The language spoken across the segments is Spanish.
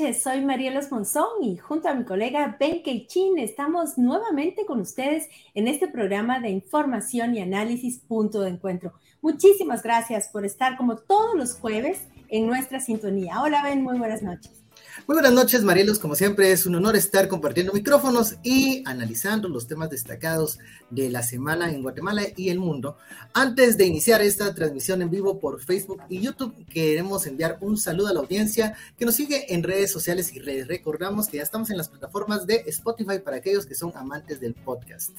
noches, soy Marielos Monzón y junto a mi colega Ben Keichin estamos nuevamente con ustedes en este programa de información y análisis Punto de Encuentro. Muchísimas gracias por estar como todos los jueves en nuestra sintonía. Hola Ben, muy buenas noches. Muy buenas noches, Marielos. Como siempre, es un honor estar compartiendo micrófonos y analizando los temas destacados de la semana en Guatemala y el mundo. Antes de iniciar esta transmisión en vivo por Facebook y YouTube, queremos enviar un saludo a la audiencia que nos sigue en redes sociales y les recordamos que ya estamos en las plataformas de Spotify para aquellos que son amantes del podcast.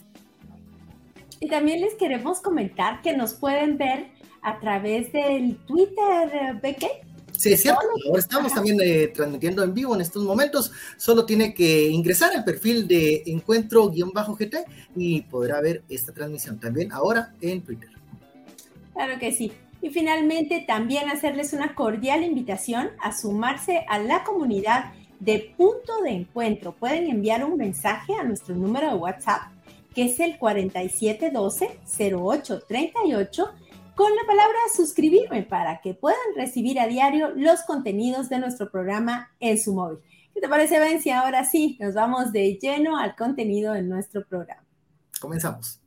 Y también les queremos comentar que nos pueden ver a través del Twitter, Beque, Sí, es cierto. Ahora estamos también eh, transmitiendo en vivo en estos momentos. Solo tiene que ingresar al perfil de encuentro-gt y podrá ver esta transmisión también ahora en Twitter. Claro que sí. Y finalmente también hacerles una cordial invitación a sumarse a la comunidad de punto de encuentro. Pueden enviar un mensaje a nuestro número de WhatsApp, que es el 4712-0838 con la palabra suscribirme para que puedan recibir a diario los contenidos de nuestro programa en su móvil. ¿Qué te parece, Ben? Si ahora sí nos vamos de lleno al contenido de nuestro programa. Comenzamos.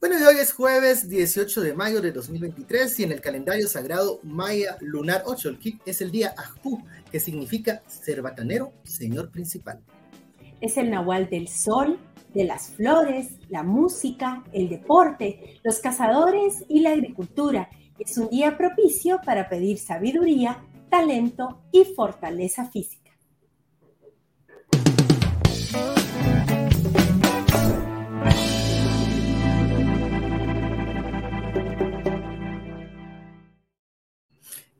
Bueno, y hoy es jueves 18 de mayo de 2023 y en el calendario sagrado Maya Lunar 8, el kit es el día Ajú, que significa cerbatanero, señor principal. Es el Nahual del Sol, de las flores, la música, el deporte, los cazadores y la agricultura. Es un día propicio para pedir sabiduría, talento y fortaleza física.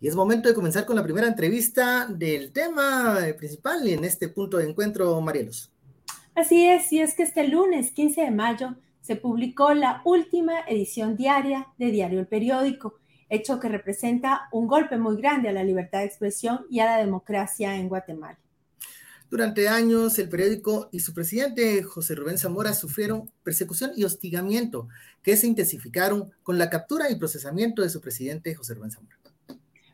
Y es momento de comenzar con la primera entrevista del tema principal en este punto de encuentro, Marielos. Así es, y es que este lunes 15 de mayo se publicó la última edición diaria de Diario El Periódico, hecho que representa un golpe muy grande a la libertad de expresión y a la democracia en Guatemala. Durante años, el periódico y su presidente, José Rubén Zamora, sufrieron persecución y hostigamiento que se intensificaron con la captura y procesamiento de su presidente, José Rubén Zamora.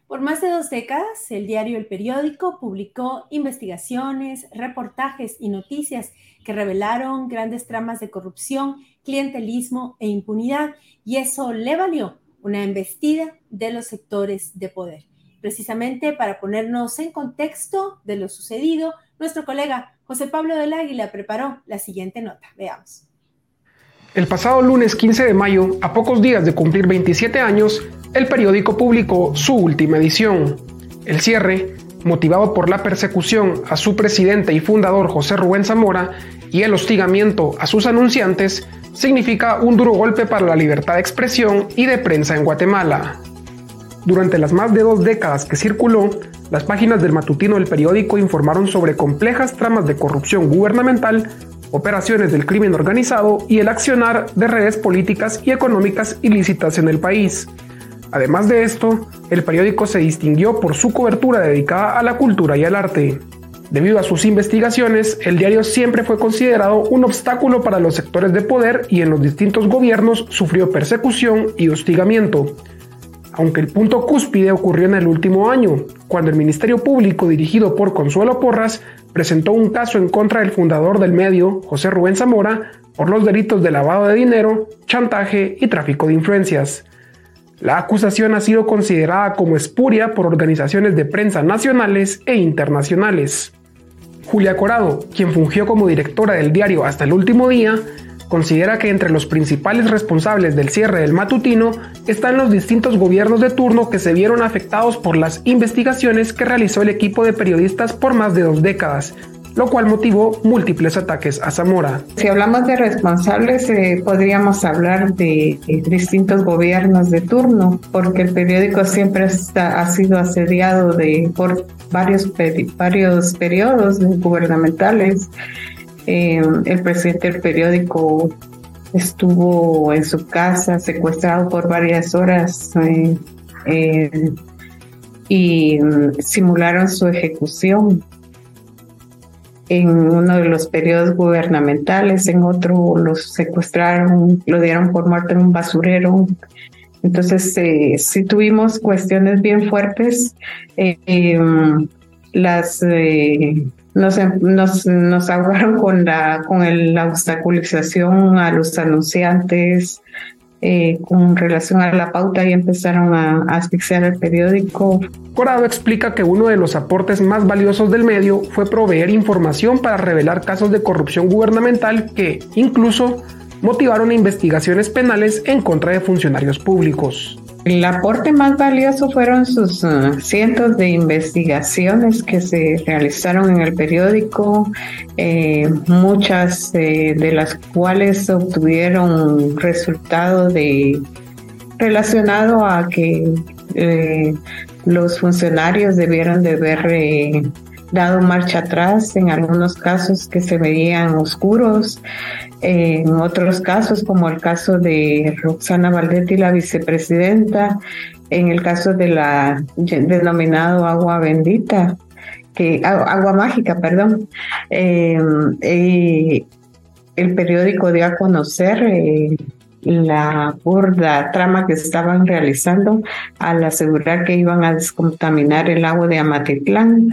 Por más de dos décadas, el diario El Periódico publicó investigaciones, reportajes y noticias que revelaron grandes tramas de corrupción, clientelismo e impunidad, y eso le valió una embestida de los sectores de poder. Precisamente para ponernos en contexto de lo sucedido, nuestro colega José Pablo del Águila preparó la siguiente nota. Veamos. El pasado lunes 15 de mayo, a pocos días de cumplir 27 años, el periódico publicó su última edición. El cierre, motivado por la persecución a su presidente y fundador José Rubén Zamora y el hostigamiento a sus anunciantes, significa un duro golpe para la libertad de expresión y de prensa en Guatemala. Durante las más de dos décadas que circuló, las páginas del matutino del periódico informaron sobre complejas tramas de corrupción gubernamental operaciones del crimen organizado y el accionar de redes políticas y económicas ilícitas en el país. Además de esto, el periódico se distinguió por su cobertura dedicada a la cultura y al arte. Debido a sus investigaciones, el diario siempre fue considerado un obstáculo para los sectores de poder y en los distintos gobiernos sufrió persecución y hostigamiento. Aunque el punto cúspide ocurrió en el último año, cuando el Ministerio Público dirigido por Consuelo Porras presentó un caso en contra del fundador del medio, José Rubén Zamora, por los delitos de lavado de dinero, chantaje y tráfico de influencias. La acusación ha sido considerada como espuria por organizaciones de prensa nacionales e internacionales. Julia Corado, quien fungió como directora del diario hasta el último día, considera que entre los principales responsables del cierre del matutino están los distintos gobiernos de turno que se vieron afectados por las investigaciones que realizó el equipo de periodistas por más de dos décadas, lo cual motivó múltiples ataques a Zamora. Si hablamos de responsables, eh, podríamos hablar de, distintos gobiernos de turno, porque el periódico siempre ha sido asediado de, por varios, varios periodos gubernamentales. Eh, el presidente del periódico estuvo en su casa secuestrado por varias horas eh, eh, y mm, simularon su ejecución en uno de los periodos gubernamentales, en otro los secuestraron, lo dieron por muerto en un basurero Entonces, eh, sí tuvimos cuestiones bien fuertes. Em, las nos, nos, nos ahogaron con la, con la obstaculización a los anunciantes, eh, con relación a la pauta y empezaron a, asfixiar el periódico. Corado explica que uno de los aportes más valiosos del medio fue proveer información para revelar casos de corrupción gubernamental que, incluso, motivaron investigaciones penales en contra de funcionarios públicos. El aporte más valioso fueron sus uh, cientos de investigaciones que se realizaron en el periódico, eh, muchas eh, de las cuales obtuvieron resultado de relacionado a que eh, los funcionarios debieron de haber dado marcha atrás en algunos casos que se veían oscuros, en otros casos como el caso de Roxana Valdetti, la vicepresidenta, en el caso de la denominado agua bendita, que agua mágica, perdón. Eh, el periódico dio a conocer eh, la burda trama que estaban realizando al asegurar que iban a descontaminar el agua de Amatitlán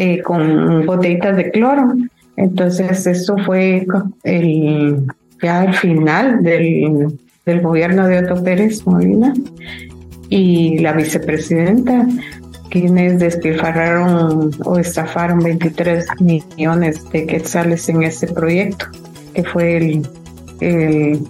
eh, con botellitas de cloro. Entonces, eso fue el, ya el final del, gobierno de Otto Pérez Molina y la vicepresidenta, quienes despilfarraron o estafaron 23 millones de quetzales en este proyecto, que fue el, el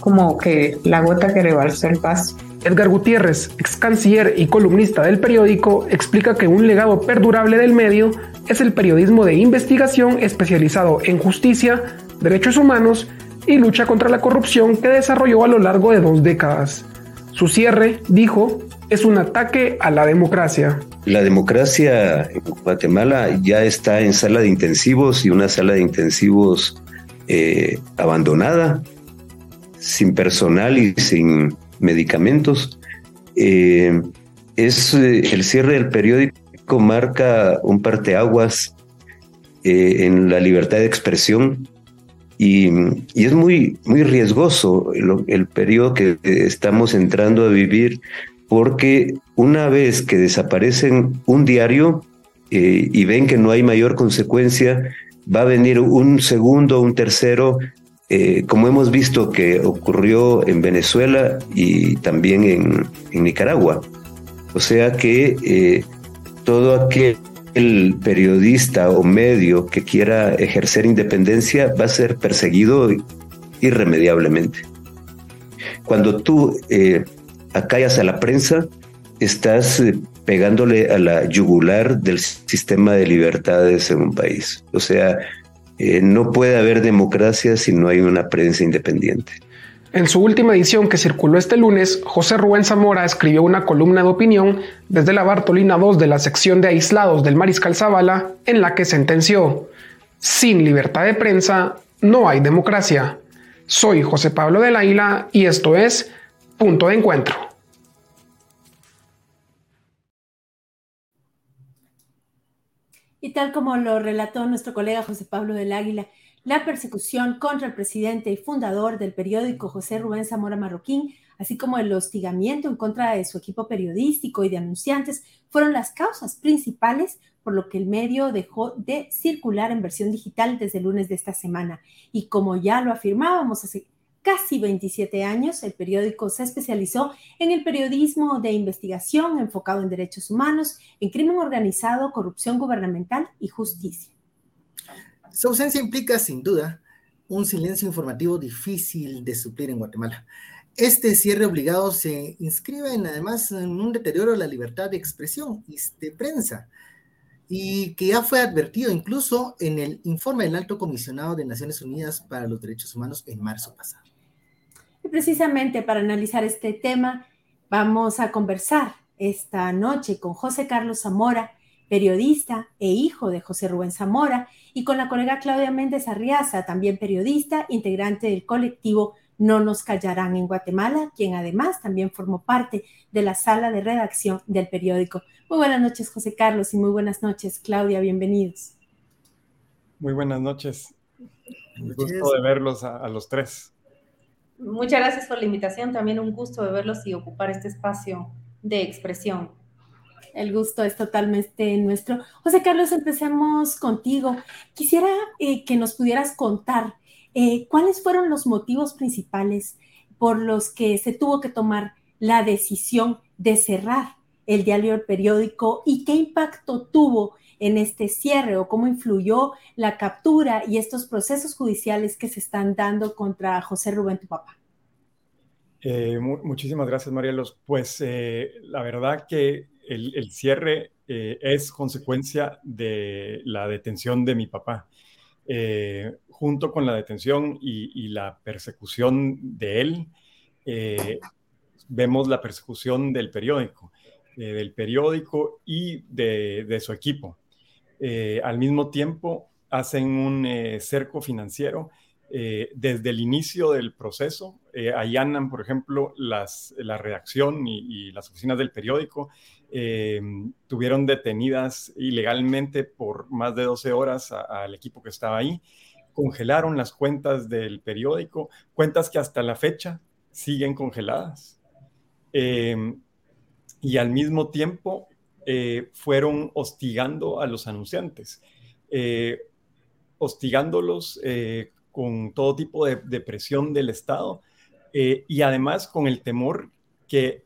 como que la gota que rebalsó el vaso. Edgar Gutiérrez, ex canciller y columnista del periódico, explica que un legado perdurable del medio es el periodismo de investigación especializado en justicia, derechos humanos y lucha contra la corrupción que desarrolló a lo largo de dos décadas. Su cierre, dijo, es un ataque a la democracia. La democracia en Guatemala ya está en sala de intensivos y una sala de intensivos eh, abandonada, sin personal y sin medicamentos. Eh, es eh, el cierre del periódico marca un parteaguas eh, en la libertad de expresión y, es muy, muy riesgoso el, periodo que estamos entrando a vivir porque una vez que desaparecen un diario y ven que no hay mayor consecuencia, va a venir un segundo, un tercero eh, como hemos visto que ocurrió en Venezuela y también en, Nicaragua. O sea que eh, todo aquel periodista o medio que quiera ejercer independencia va a ser perseguido irremediablemente. Cuando tú eh, acallas a la prensa, estás pegándole a la yugular del sistema de libertades en un país. O sea, eh, no puede haber democracia si no hay una prensa independiente. En su última edición que circuló este lunes, José Rubén Zamora escribió una columna de opinión desde la Bartolina 2 de la sección de aislados del Mariscal Zavala, en la que sentenció, sin libertad de prensa no hay democracia. Soy José Pablo del Águila y esto es Punto de Encuentro. Y tal como lo relató nuestro colega José Pablo del Águila, la persecución contra el presidente y fundador del periódico José Rubén Zamora Marroquín, así como el hostigamiento en contra de su equipo periodístico y de anunciantes, fueron las causas principales por lo que el medio dejó de circular en versión digital desde el lunes de esta semana. Y como ya lo afirmábamos hace casi 27 años, el periódico se especializó en el periodismo de investigación enfocado en derechos humanos, en crimen organizado, corrupción gubernamental y justicia. Su ausencia implica, sin duda, un silencio informativo difícil de suplir en Guatemala. Este cierre obligado se inscribe además en un deterioro de la libertad de expresión y de prensa, y que ya fue advertido incluso en el informe del Alto Comisionado de Naciones Unidas para los Derechos Humanos en marzo pasado. Precisamente para analizar este tema, vamos a conversar esta noche con José Carlos Zamora, periodista e hijo de José Rubén Zamora, y con la colega Claudia Méndez Arriaza, también periodista, integrante del colectivo No nos callarán en Guatemala, quien además también formó parte de la sala de redacción del periódico. Muy buenas noches, José Carlos, y muy buenas noches, Claudia, bienvenidos. Muy buenas noches. Un gusto de verlos a los tres. Muchas gracias por la invitación, también un gusto de verlos y ocupar este espacio de expresión. El gusto es totalmente nuestro. José Carlos, empecemos contigo. Quisiera eh, que nos pudieras contar eh, cuáles fueron los motivos principales por los que se tuvo que tomar la decisión de cerrar el diario El Periódico y qué impacto tuvo en este cierre o cómo influyó la captura y estos procesos judiciales que se están dando contra José Rubén, tu papá. Eh, muchísimas gracias, Marielos. Pues eh, la verdad que el, cierre eh, es consecuencia de la detención de mi papá. junto con la detención y, la persecución de él, vemos la persecución del periódico, del periódico y de, su equipo. Al mismo tiempo, hacen un cerco financiero eh, desde el inicio del proceso, eh, allanan, por ejemplo, las, la redacción y, las oficinas del periódico, eh, tuvieron detenidas ilegalmente por más de 12 horas al equipo que estaba ahí, congelaron las cuentas del periódico, cuentas que hasta la fecha siguen congeladas. y al mismo tiempo fueron hostigando a los anunciantes, hostigándolos con todo tipo de, presión del Estado eh, y además con el temor que,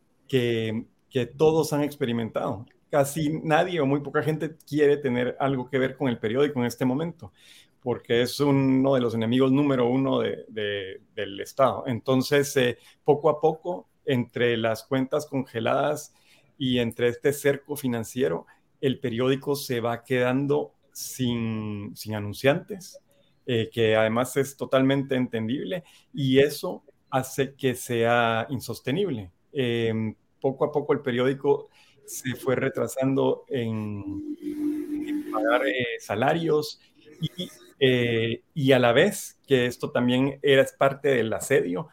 todos han experimentado. Casi nadie o muy poca gente quiere tener algo que ver con el periódico en este momento, porque es uno de los enemigos número uno del Estado. Entonces, eh, poco a poco, entre las cuentas congeladas y entre este cerco financiero, el periódico se va quedando sin, sin anunciantes, eh, que además es totalmente entendible y eso hace que sea insostenible. Em, poco a poco el periódico se fue retrasando en, pagar eh, salarios y, eh, y, a la vez, que esto también era parte del asedio,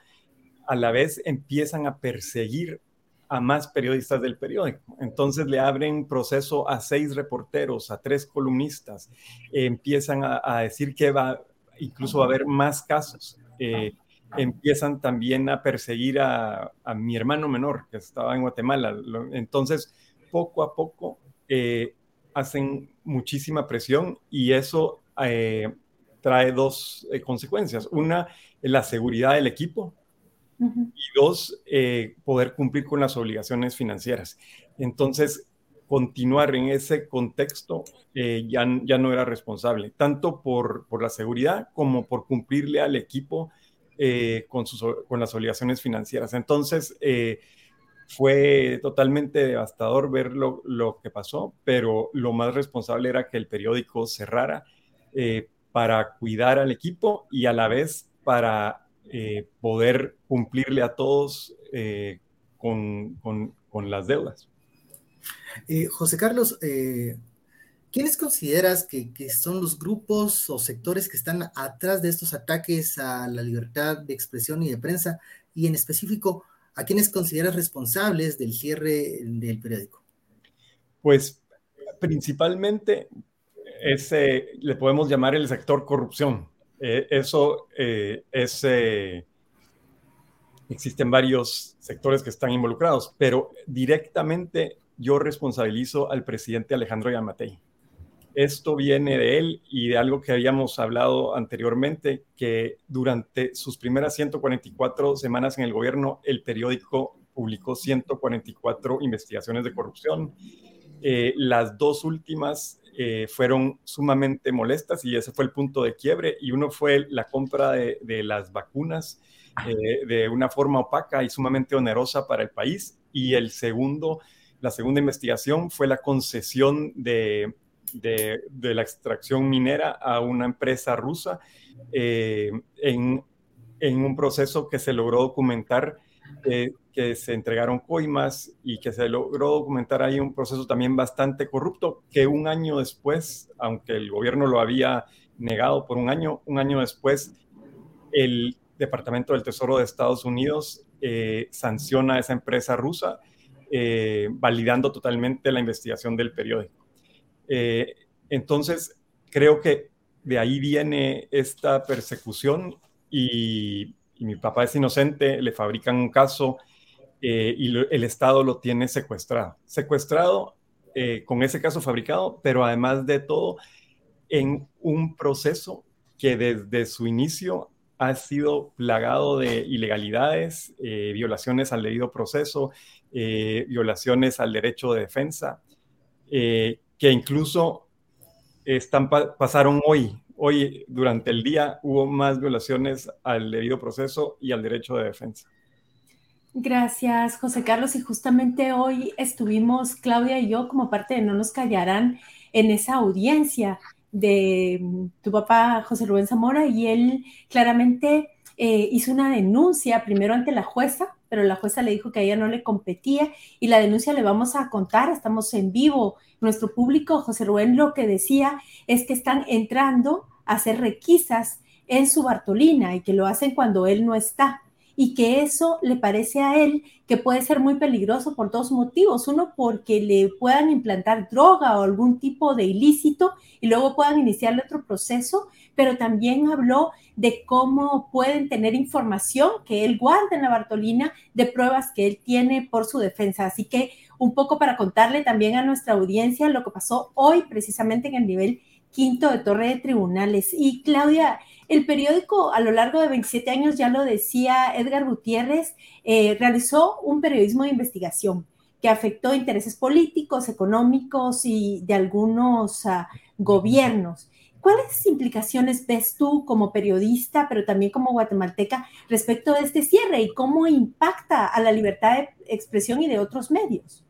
a la vez empiezan a perseguir a más periodistas del periódico. Entonces le abren proceso a seis reporteros, a tres columnistas, empiezan a, decir que va, incluso a haber más casos. Eh, empiezan también a perseguir a, mi hermano menor, que estaba en Guatemala. Entonces, poco a poco eh, hacen muchísima presión y eso eh, trae dos consecuencias. Una, la seguridad del equipo, y dos, eh, poder cumplir con las obligaciones financieras. Entonces, continuar en ese contexto eh, ya, ya no era responsable, tanto por, por la seguridad como por cumplirle al equipo eh, con, sus, con las obligaciones financieras. Entonces, fue totalmente devastador ver lo, lo, que pasó, pero lo más responsable era que el periódico cerrara para cuidar al equipo y a la vez para eh, poder cumplirle a todos eh, con, con, las deudas. Eh, José Carlos, ¿quiénes consideras que, que, son los grupos o sectores que están atrás de estos ataques a la libertad de expresión y de prensa? Y en específico, ¿a quiénes consideras responsables del cierre del periódico? Pues principalmente ese le podemos llamar el sector corrupción. Eh, eso eh, es, eh, existen varios sectores que están involucrados, pero directamente yo responsabilizo al presidente Alejandro Yamatei. Esto viene de él y de algo que habíamos hablado anteriormente, que durante sus primeras 144 semanas en el gobierno, el periódico publicó 144 investigaciones de corrupción. las dos últimas eh, fueron sumamente molestas y ese fue el punto de quiebre. Y uno fue la compra de, las vacunas eh, de una forma opaca y sumamente onerosa para el país. Y el segundo, la segunda investigación fue la concesión de, la extracción minera a una empresa rusa eh, en, en, un proceso que se logró documentar que se entregaron coimas y que se logró documentar ahí un proceso también bastante corrupto que un año después, aunque el gobierno lo había negado por un año, un año después el Departamento del Tesoro de Estados Unidos eh, sanciona a esa empresa rusa, eh, validando totalmente la investigación del periódico. Eh, entonces, creo que de ahí viene esta persecución y mi papá es inocente, le fabrican un caso eh, y el Estado lo tiene secuestrado. Secuestrado eh, con ese caso fabricado, pero además de todo, en un proceso que desde su inicio ha sido plagado de ilegalidades, eh, violaciones al debido proceso, violaciones al derecho de defensa, que incluso están, pasaron hoy. Hoy, durante el día, hubo más violaciones al debido proceso y al derecho de defensa. Gracias, José Carlos. Y justamente hoy estuvimos, Claudia y yo, como parte de No nos callarán, en esa audiencia de mm, tu papá, José Rubén Zamora, y él claramente eh, hizo una denuncia primero ante la jueza, pero la jueza le dijo que a ella no le competía y la denuncia le vamos a contar, estamos en vivo. Nuestro público, José Rubén, lo que decía es que están entrando a hacer requisas en su Bartolina y que lo hacen cuando él no está y que eso le parece a él que puede ser muy peligroso por dos motivos. Uno, porque le puedan implantar droga o algún tipo de ilícito y luego puedan iniciarle otro proceso, pero también habló de cómo pueden tener información que él guarda en la Bartolina de pruebas que él tiene por su defensa. Así que un poco para contarle también a nuestra audiencia lo que pasó hoy precisamente en el nivel quinto de Torre de Tribunales. Y Claudia, el periódico a lo largo de 27 años, ya lo decía Edgar Gutiérrez, eh, realizó un periodismo de investigación que afectó intereses políticos, económicos y de algunos ah, gobiernos. ¿Cuáles implicaciones ves tú como periodista, pero también como guatemalteca, respecto de este cierre y cómo impacta a la libertad de expresión y de otros medios?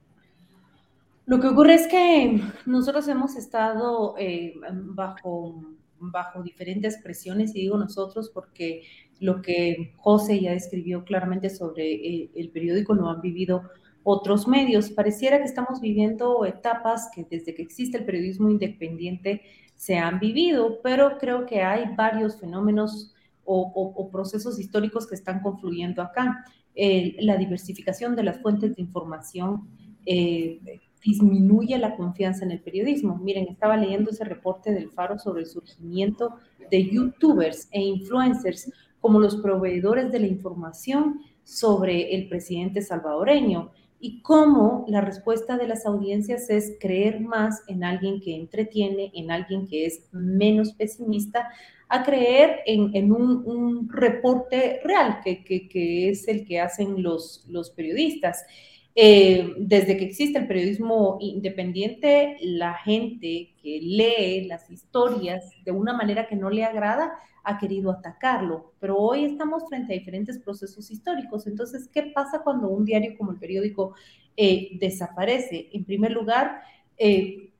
Lo que ocurre es que nosotros hemos estado eh, bajo bajo diferentes presiones, y digo nosotros porque lo que José ya describió claramente sobre eh, el periódico lo han vivido otros medios. Pareciera que estamos viviendo etapas que desde que existe el periodismo independiente se han vivido, pero creo que hay varios fenómenos o, procesos históricos que están confluyendo acá. la diversificación de las fuentes de información, eh, disminuye la confianza en el periodismo. Miren, estaba leyendo ese reporte del Faro sobre el surgimiento de youtubers e influencers como los proveedores de la información sobre el presidente salvadoreño y cómo la respuesta de las audiencias es creer más en alguien que entretiene, en alguien que es menos pesimista, a creer en, un, reporte real, que, es el que hacen los periodistas. Eh, desde que existe el periodismo independiente, la gente que lee las historias de una manera que no le agrada ha querido atacarlo, pero hoy estamos frente a diferentes procesos históricos. Entonces, ¿qué pasa cuando un diario como el periódico eh, desaparece? En primer lugar, eh,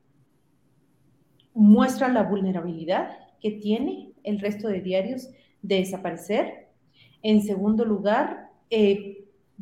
muestra la vulnerabilidad que tiene el resto de diarios de desaparecer. En segundo lugar,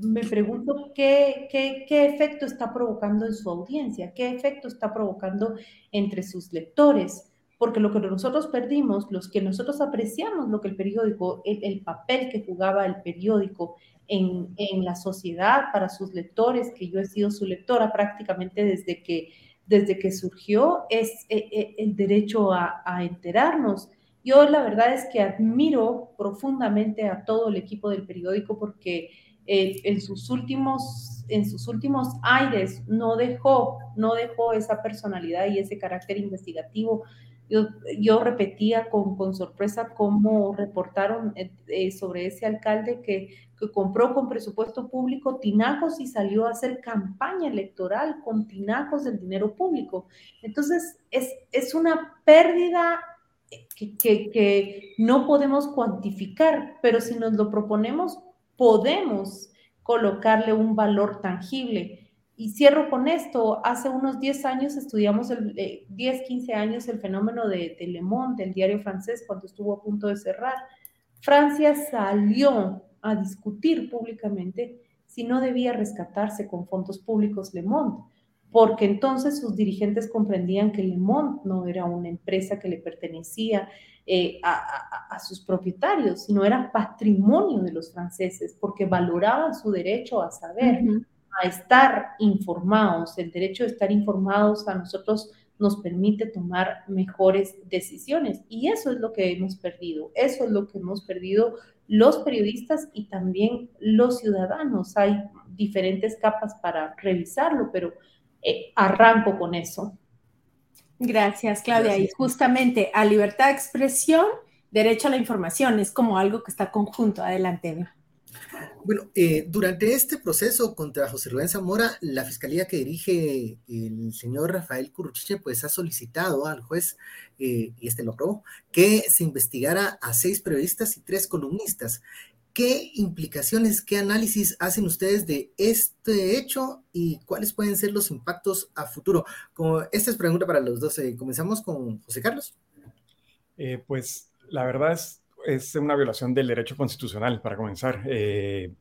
me pregunto qué, qué, efecto está provocando en su audiencia, qué efecto está provocando entre sus lectores, porque lo que nosotros perdimos, los que nosotros apreciamos lo que el periódico, el, papel que jugaba el periódico en, en, la sociedad para sus lectores, que yo he sido su lectora prácticamente desde que, desde que surgió, es eh, eh, el derecho a, a enterarnos. Yo la verdad es que admiro profundamente a todo el equipo del periódico porque eh, en, sus últimos, en sus últimos aires no dejó, no dejó esa personalidad y ese carácter investigativo. Yo, yo repetía con, con, sorpresa cómo reportaron eh, eh, sobre ese alcalde que, que, compró con presupuesto público tinacos y salió a hacer campaña electoral con tinacos del dinero público. Entonces, es, es una pérdida que, que, que no podemos cuantificar, pero si nos lo proponemos, podemos colocarle un valor tangible. Y cierro con esto, hace unos 10 años estudiamos, el, 10, eh, 15 años, el fenómeno de, de Le Monde, del diario francés, cuando estuvo a punto de cerrar. Francia salió a discutir públicamente si no debía rescatarse con fondos públicos Le Monde, porque entonces sus dirigentes comprendían que Le Monde no era una empresa que le pertenecía, eh, a, sus propietarios, sino era patrimonio de los franceses, porque valoraban su derecho a saber, a estar informados, el derecho de estar informados a nosotros nos permite tomar mejores decisiones. Y eso es lo que hemos perdido, eso es lo que hemos perdido los periodistas y también los ciudadanos. Hay diferentes capas para revisarlo, pero eh, arranco con eso. Gracias, Claudia. Y justamente a libertad de expresión, derecho a la información, es como algo que está conjunto. Adelante. Bueno, eh, durante este proceso contra José Rubén Zamora, la fiscalía que dirige el señor Rafael Curruchiche, pues ha solicitado al juez, eh, y este lo aprobó, que se investigara a seis periodistas y tres columnistas. ¿Qué implicaciones, qué análisis hacen ustedes de este hecho y cuáles pueden ser los impactos a futuro? Como, esta es pregunta para los dos. Eh, comenzamos con José Carlos. pues la verdad es es una violación del derecho constitucional, para comenzar. Eh,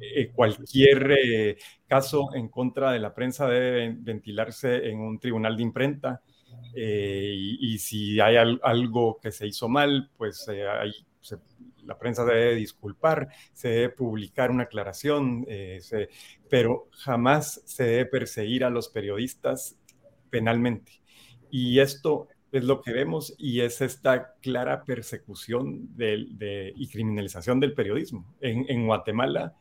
eh, cualquier eh, caso en contra de la prensa debe ventilarse en un tribunal de imprenta y, si hay algo que se hizo mal, pues la prensa debe disculpar, se debe publicar una aclaración, pero jamás se debe perseguir a los periodistas penalmente. Y esto es lo que vemos y es esta clara persecución y criminalización del periodismo. En, Guatemala,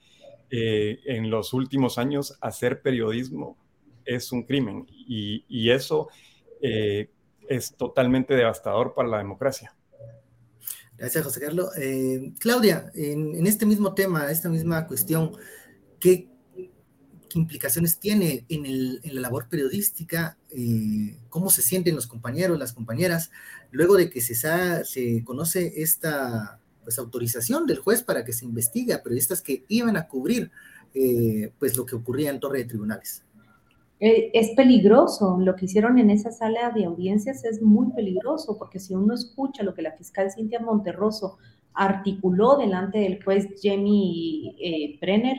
eh, en los últimos años, hacer periodismo es un crimen y, eso eh, es totalmente devastador para la democracia. Gracias, José Carlos. Eh, Claudia, en, este mismo tema, esta misma cuestión, ¿qué, implicaciones tiene en, la labor periodística, eh, cómo se sienten los compañeros, las compañeras, luego de que se, se conoce esta pues, autorización del juez para que se investigue a periodistas que iban a cubrir eh, pues, lo que ocurría en Torre de Tribunales. Eh, es peligroso, lo que hicieron en esa sala de audiencias es muy peligroso, porque si uno escucha lo que la fiscal Cintia Monterroso articuló delante del juez Jamie Brenner,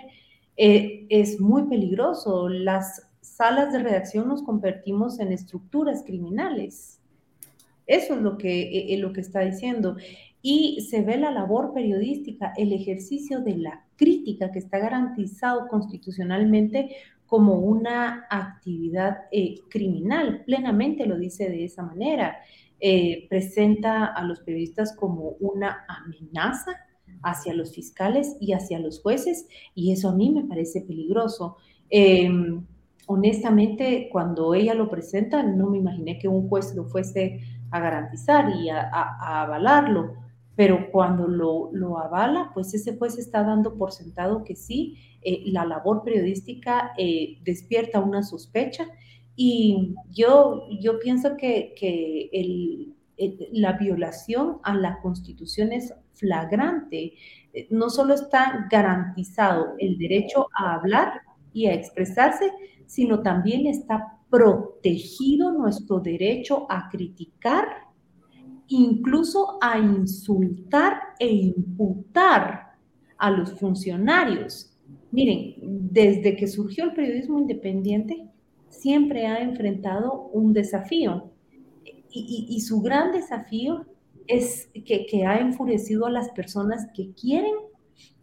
eh, es muy peligroso. Las salas de redacción nos convertimos en estructuras criminales. Eso es lo que, eh, eh, lo que está diciendo. Y se ve la labor periodística, el ejercicio de la crítica que está garantizado constitucionalmente como una actividad criminal. Plenamente lo dice de esa manera. presenta a los periodistas como una amenaza hacia los fiscales y hacia los jueces, y eso a mí me parece peligroso. Em, honestamente, cuando ella lo presenta, no me imaginé que un juez lo fuese a garantizar y a, avalarlo, pero cuando lo, avala, pues ese juez está dando por sentado que sí, eh, la labor periodística eh, despierta una sospecha y yo, yo pienso que, la violación a la constitución es flagrante. Eh, no solo está garantizado el derecho a hablar y a expresarse, sino también está protegido nuestro derecho a criticar, incluso a insultar e imputar a los funcionarios. Miren, desde que surgió el periodismo independiente, siempre ha enfrentado un desafío. Y, su gran desafío es que, que ha enfurecido a las personas que quieren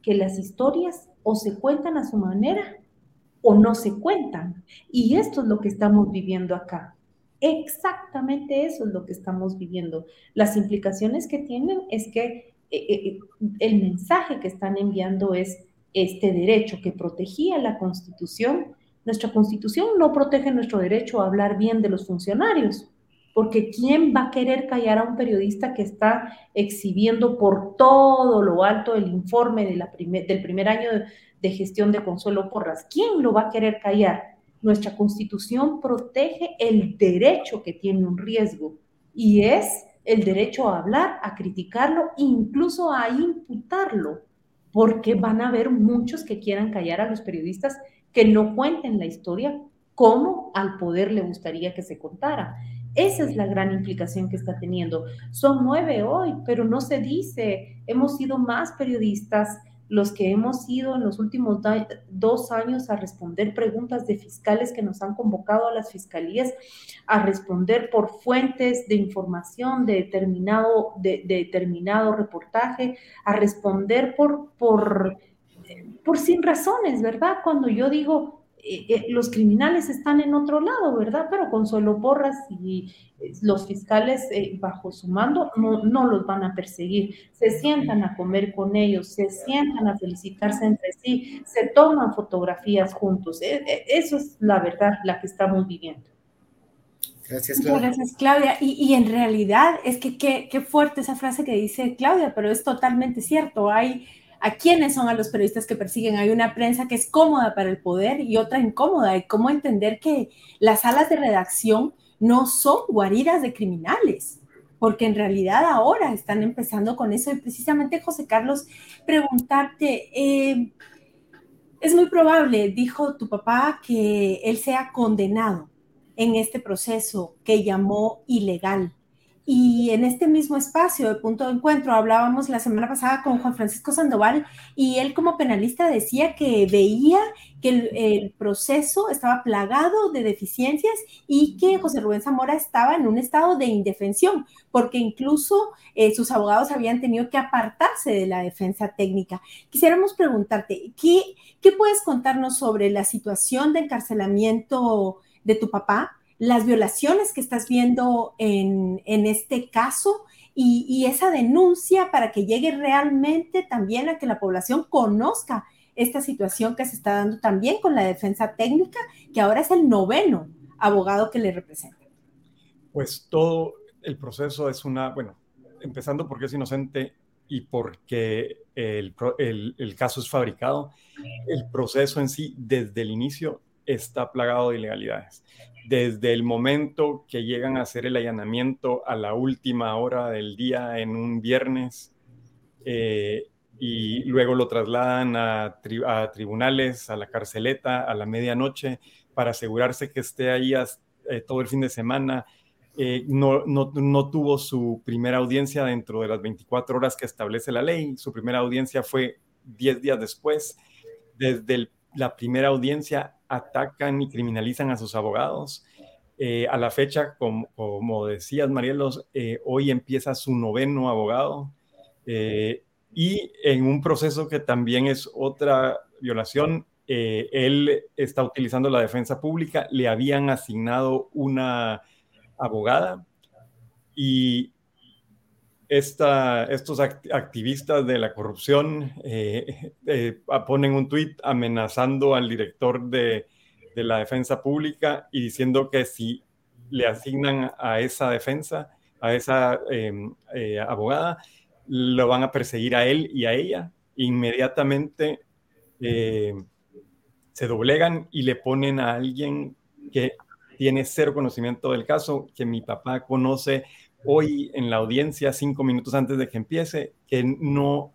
que las historias o se cuentan a su manera o no se cuentan. Y esto es lo que estamos viviendo acá. Exactamente eso es lo que estamos viviendo. Las implicaciones que tienen es que eh, eh, eh, el mensaje que están enviando es este derecho que protegía la Constitución. Nuestra Constitución no protege nuestro derecho a hablar bien de los funcionarios porque ¿quién va a querer callar a un periodista que está exhibiendo por todo lo alto el informe de la del primer año de, gestión de Consuelo Porras? ¿Quién lo va a querer callar? Nuestra constitución protege el derecho que tiene un riesgo y es el derecho a hablar, a criticarlo, incluso a imputarlo, porque van a haber muchos que quieran callar a los periodistas que no cuenten la historia como al poder le gustaría que se contara. Esa es la gran implicación que está teniendo. Son nueve hoy, pero no se dice. Hemos sido más periodistas los que hemos ido en los últimos dos años a responder preguntas de fiscales que nos han convocado a las fiscalías, a responder por fuentes de información de determinado, de, determinado reportaje, a responder por, por, por sin razones, ¿verdad? Cuando yo digo, eh, eh, los criminales están en otro lado, ¿verdad? Pero Consuelo Porras y eh, los fiscales bajo su mando no, no, los van a perseguir. Se sientan a comer con ellos, se sientan a felicitarse entre sí, se toman fotografías juntos. eso es la verdad, la que estamos viviendo. Gracias, Claudia. Muchas gracias, Claudia. Y, y, en realidad es que qué, qué fuerte esa frase que dice Claudia, pero es totalmente cierto. Hay a quiénes son a los periodistas que persiguen. Hay una prensa que es cómoda para el poder y otra incómoda. Y cómo entender que las salas de redacción no son guaridas de criminales, porque en realidad ahora están empezando con eso. Y precisamente, José Carlos, preguntarte, eh, es muy probable, dijo tu papá, que él sea condenado en este proceso que llamó ilegal. Y en este mismo espacio de punto de encuentro hablábamos la semana pasada con Juan Francisco Sandoval y él como penalista decía que veía que el, proceso estaba plagado de deficiencias y que José Rubén Zamora estaba en un estado de indefensión, porque incluso eh, sus abogados habían tenido que apartarse de la defensa técnica. Quisiéramos preguntarte, ¿qué, qué puedes contarnos sobre la situación de encarcelamiento de tu papá? Las violaciones que estás viendo en, este caso y, esa denuncia para que llegue realmente también a que la población conozca esta situación que se está dando también con la defensa técnica, que ahora es el noveno abogado que le representa. Pues todo el proceso es una, bueno, empezando porque es inocente y porque el, el caso es fabricado, el proceso en sí desde el inicio está plagado de ilegalidades desde el momento que llegan a hacer el allanamiento a la última hora del día en un viernes eh, y luego lo trasladan a, tribunales, a la carceleta, a la medianoche, para asegurarse que esté ahí eh, todo el fin de semana. Eh, no, no, tuvo su primera audiencia dentro de las 24 horas que establece la ley. Su primera audiencia fue 10 días después. Desde la primera audiencia atacan y criminalizan a sus abogados. Eh, a la fecha, como, decías, Marielos, eh, hoy empieza su noveno abogado eh, y en un proceso que también es otra violación, él está utilizando la defensa pública, le habían asignado una abogada y estos activistas de la corrupción eh, eh, ponen un tuit amenazando al director de, la defensa pública y diciendo que si le asignan a esa defensa, a esa em, eh, abogada, lo van a perseguir a él y a ella. Inmediatamente se doblegan y le ponen a alguien que tiene cero conocimiento del caso, que mi papá conoce hoy en la audiencia, cinco minutos antes de que empiece, que no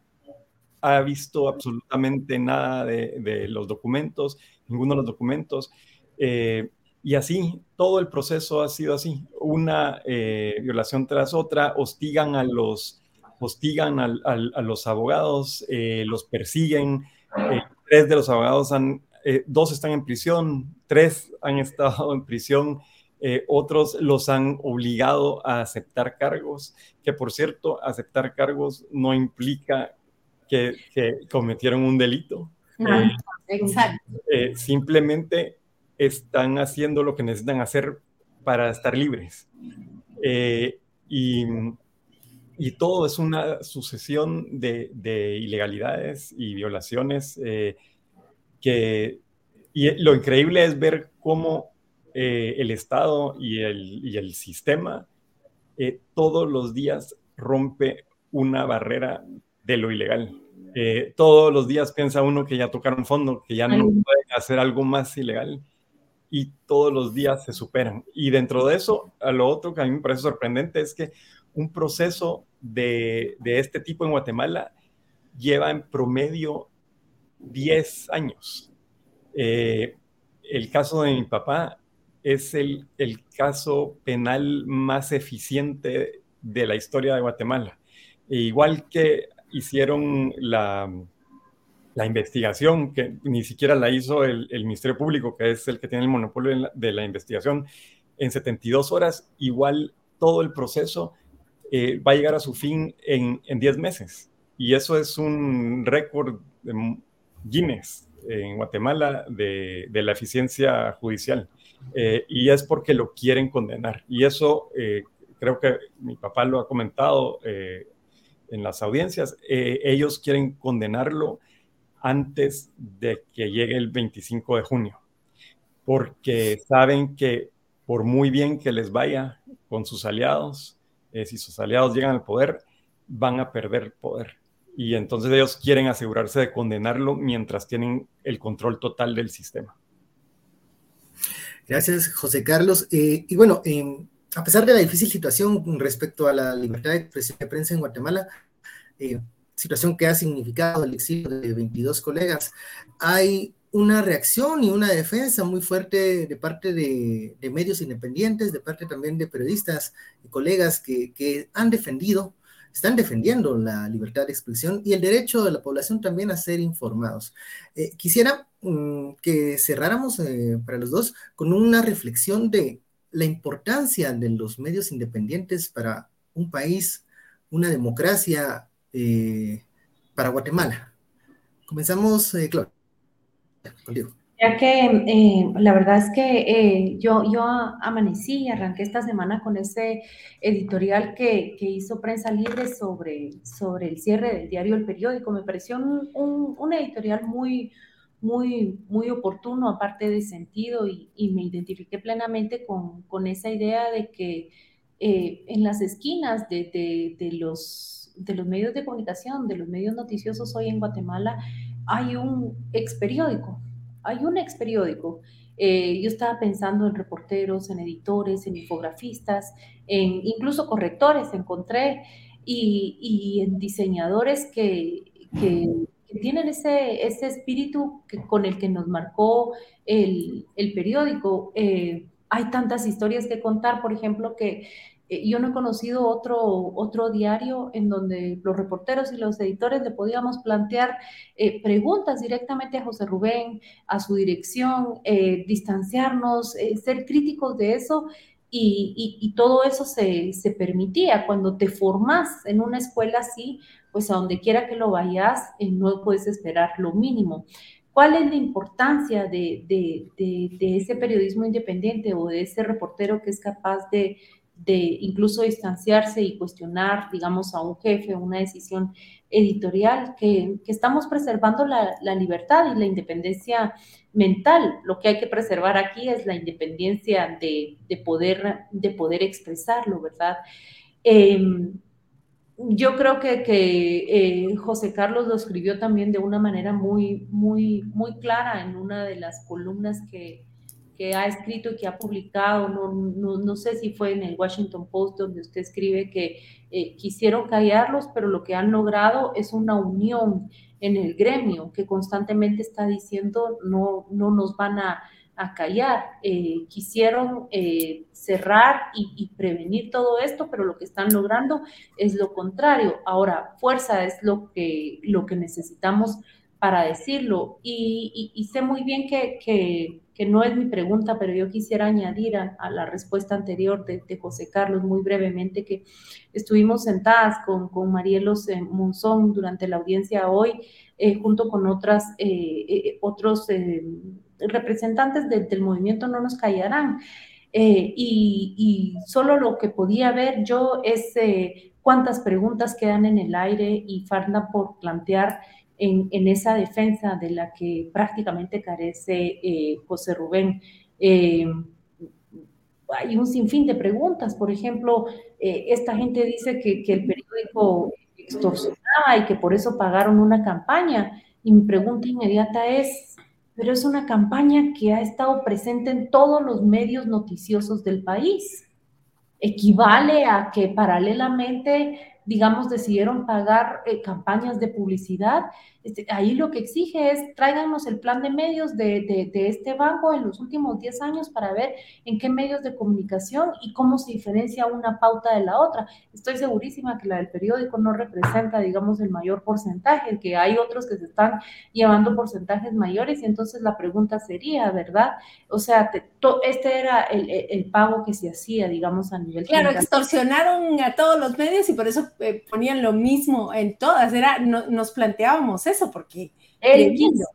ha visto absolutamente nada de, los documentos, ninguno de los documentos. Eh, y así, todo el proceso ha sido así, una eh, violación tras otra, hostigan a los, hostigan a los abogados, eh, los persiguen, tres de los abogados dos están en prisión, tres han estado en prisión eh, otros los han obligado a aceptar cargos, que por cierto, aceptar cargos no implica que, cometieron un delito. Ah, eh, exacto. Eh, simplemente están haciendo lo que necesitan hacer para estar libres. Y, y, todo es una sucesión de, de ilegalidades y violaciones que... Y lo increíble es ver cómo eh, el Estado y el, sistema eh, todos los días rompe una barrera de lo ilegal. Eh, todos los días piensa uno que ya tocaron fondo, que ya no pueden hacer algo más ilegal y todos los días se superan. Y dentro de eso, a lo otro que a mí me parece sorprendente es que un proceso de, este tipo en Guatemala lleva en promedio 10 años. el caso de mi papá es el, caso penal más eficiente de la historia de Guatemala. E igual que hicieron la, investigación, que ni siquiera la hizo el, Ministerio Público, que es el que tiene el monopolio de la, investigación, en 72 horas, igual todo el proceso eh, va a llegar a su fin en, en 10 meses. Y eso es un récord de Guinness en Guatemala de, la eficiencia judicial. Y es porque lo quieren condenar. Y eso creo que mi papá lo ha comentado en las audiencias. ellos quieren condenarlo antes de que llegue el 25 de junio, porque saben que por muy bien que les vaya con sus aliados, eh, si sus aliados llegan al poder, van a perder poder. Y entonces ellos quieren asegurarse de condenarlo mientras tienen el control total del sistema. Gracias, José Carlos. Eh, y bueno, a pesar de la difícil situación respecto a la libertad de expresión de prensa en Guatemala, eh, situación que ha significado el exilio de 22 colegas, hay una reacción y una defensa muy fuerte de parte de, medios independientes, de parte también de periodistas y colegas que, han defendido, están defendiendo la libertad de expresión y el derecho de la población también a ser informados. Eh, quisiera que cerráramos eh, para los dos con una reflexión de la importancia de los medios independientes para un país, una democracia eh, para Guatemala. Comenzamos, eh, Claudia, contigo. Ya que eh, la verdad es que yo, yo amanecí y arranqué esta semana con ese editorial que, que, hizo Prensa Libre sobre, sobre el cierre del diario El Periódico. Me pareció un, un, editorial muy, muy, muy oportuno, aparte de sentido, y, y me identifiqué plenamente con, con, esa idea de que en las esquinas de, de, de los de los medios de comunicación, de los medios noticiosos hoy en Guatemala, hay un ex periódico, hay un ex periódico. Eh, yo estaba pensando en reporteros, en editores, en infografistas, en incluso correctores encontré y, en diseñadores que, tienen ese, ese espíritu que, con el que nos marcó el, periódico. Eh, hay tantas historias que contar, por ejemplo, que eh, yo no he conocido otro, otro diario en donde los reporteros y los editores le podíamos plantear eh, preguntas directamente a José Rubén, a su dirección, distanciarnos, ser críticos de eso. Y, y, todo eso se, se, permitía. Cuando te formas en una escuela así, pues a donde quiera que lo vayas, no puedes esperar lo mínimo. ¿Cuál es la importancia de, de, de, ese periodismo independiente o de ese reportero que es capaz de, de incluso distanciarse y cuestionar, digamos, a un jefe, una decisión editorial, que, estamos preservando la, libertad y la independencia mental. Lo que hay que preservar aquí es la independencia de, poder, de poder expresarlo, ¿verdad? Em, yo creo que, eh, José Carlos lo escribió también de una manera muy, muy, muy clara en una de las columnas que, que ha escrito y que ha publicado, no, no, no, sé si fue en el Washington Post donde usted escribe que eh, quisieron callarlos, pero lo que han logrado es una unión en el gremio que constantemente está diciendo no, no nos van a, a callar. Eh, quisieron eh, cerrar y, prevenir todo esto, pero lo que están logrando es lo contrario. Ahora, fuerza es lo que, lo que necesitamos para decirlo. Y, sé muy bien que, que no es mi pregunta, pero yo quisiera añadir a, la respuesta anterior de, José Carlos muy brevemente que estuvimos sentadas con, con Marielos Monzón durante la audiencia hoy, eh, junto con otras, otros representantes del movimiento No nos callarán. Y, y, solo lo que podía ver yo es cuántas preguntas quedan en el aire y falta por plantear en, esa defensa de la que prácticamente carece eh, José Rubén. Eh, hay un sinfín de preguntas. Por ejemplo, eh, esta gente dice que, que, el periódico extorsionaba y que por eso pagaron una campaña. Y mi pregunta inmediata es, pero es una campaña que ha estado presente en todos los medios noticiosos del país. Equivale a que paralelamente digamos, decidieron pagar eh, campañas de publicidad. Este, ahí lo que exige es tráiganos el plan de medios de, de, este banco en los últimos 10 años para ver en qué medios de comunicación y cómo se diferencia una pauta de la otra. Estoy segurísima que la del periódico no representa, digamos, el mayor porcentaje, que hay otros que se están llevando porcentajes mayores y entonces la pregunta sería, ¿verdad? O sea, este era el, el, pago que se hacía, digamos, a nivel... Claro, extorsionaron a todos los medios y por eso eh, ponían lo mismo en todas, era, no, nos planteábamos eso, porque... Él quiso,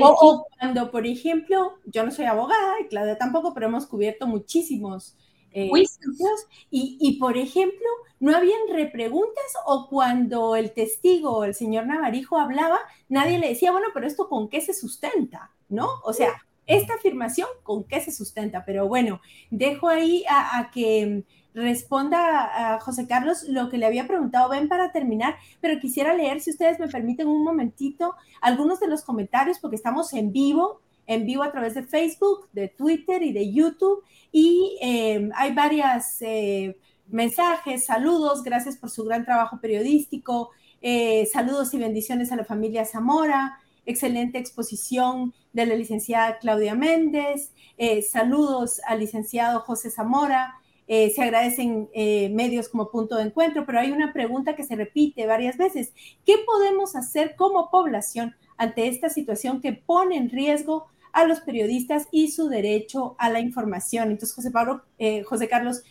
o, cuando, por ejemplo, yo no soy abogada y Claudia tampoco, pero hemos cubierto muchísimos eh, juicios. y, y, por ejemplo, no habían repreguntas o cuando el testigo, el señor Navarijo, hablaba, nadie le decía, bueno, pero esto con qué se sustenta, ¿no? O sea, esta afirmación con qué se sustenta, pero bueno, dejo ahí a, que responda a José Carlos lo que le había preguntado, ven para terminar, pero quisiera leer, si ustedes me permiten un momentito, algunos de los comentarios, porque estamos en vivo, en vivo a través de Facebook, de Twitter y de YouTube, y eh, hay varias eh, mensajes, saludos, gracias por su gran trabajo periodístico, eh, saludos y bendiciones a la familia Zamora, excelente exposición de la licenciada Claudia Méndez, eh, saludos al licenciado José Zamora, eh, se agradecen eh, medios como punto de encuentro, pero hay una pregunta que se repite varias veces. ¿Qué podemos hacer como población ante esta situación que pone en riesgo a los periodistas y su derecho a la información? Entonces, José, Pablo, José Carlos,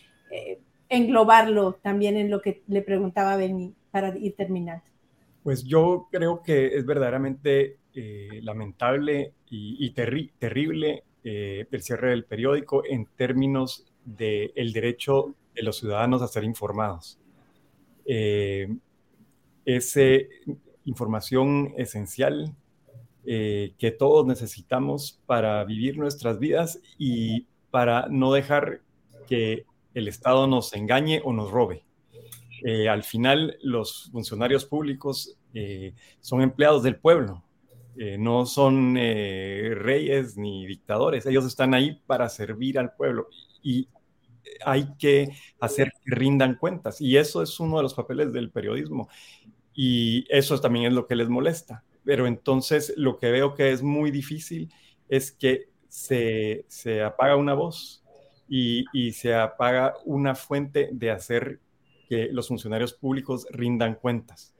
englobarlo también en lo que le preguntaba Benny para ir terminando. Pues yo creo que es verdaderamente eh, lamentable y, terrible eh, el cierre del periódico en términos del el derecho de los ciudadanos a ser informados. Eh, es información esencial eh, que todos necesitamos para vivir nuestras vidas y para no dejar que el Estado nos engañe o nos robe. al final, los funcionarios públicos son empleados del pueblo eh, no son eh, reyes ni dictadores, ellos están ahí para servir al pueblo y hay que hacer que rindan cuentas y eso es uno de los papeles del periodismo y eso también es lo que les molesta. Pero entonces lo que veo que es muy difícil es que se, apaga una voz y, y se apaga una fuente de hacer que los funcionarios públicos rindan cuentas.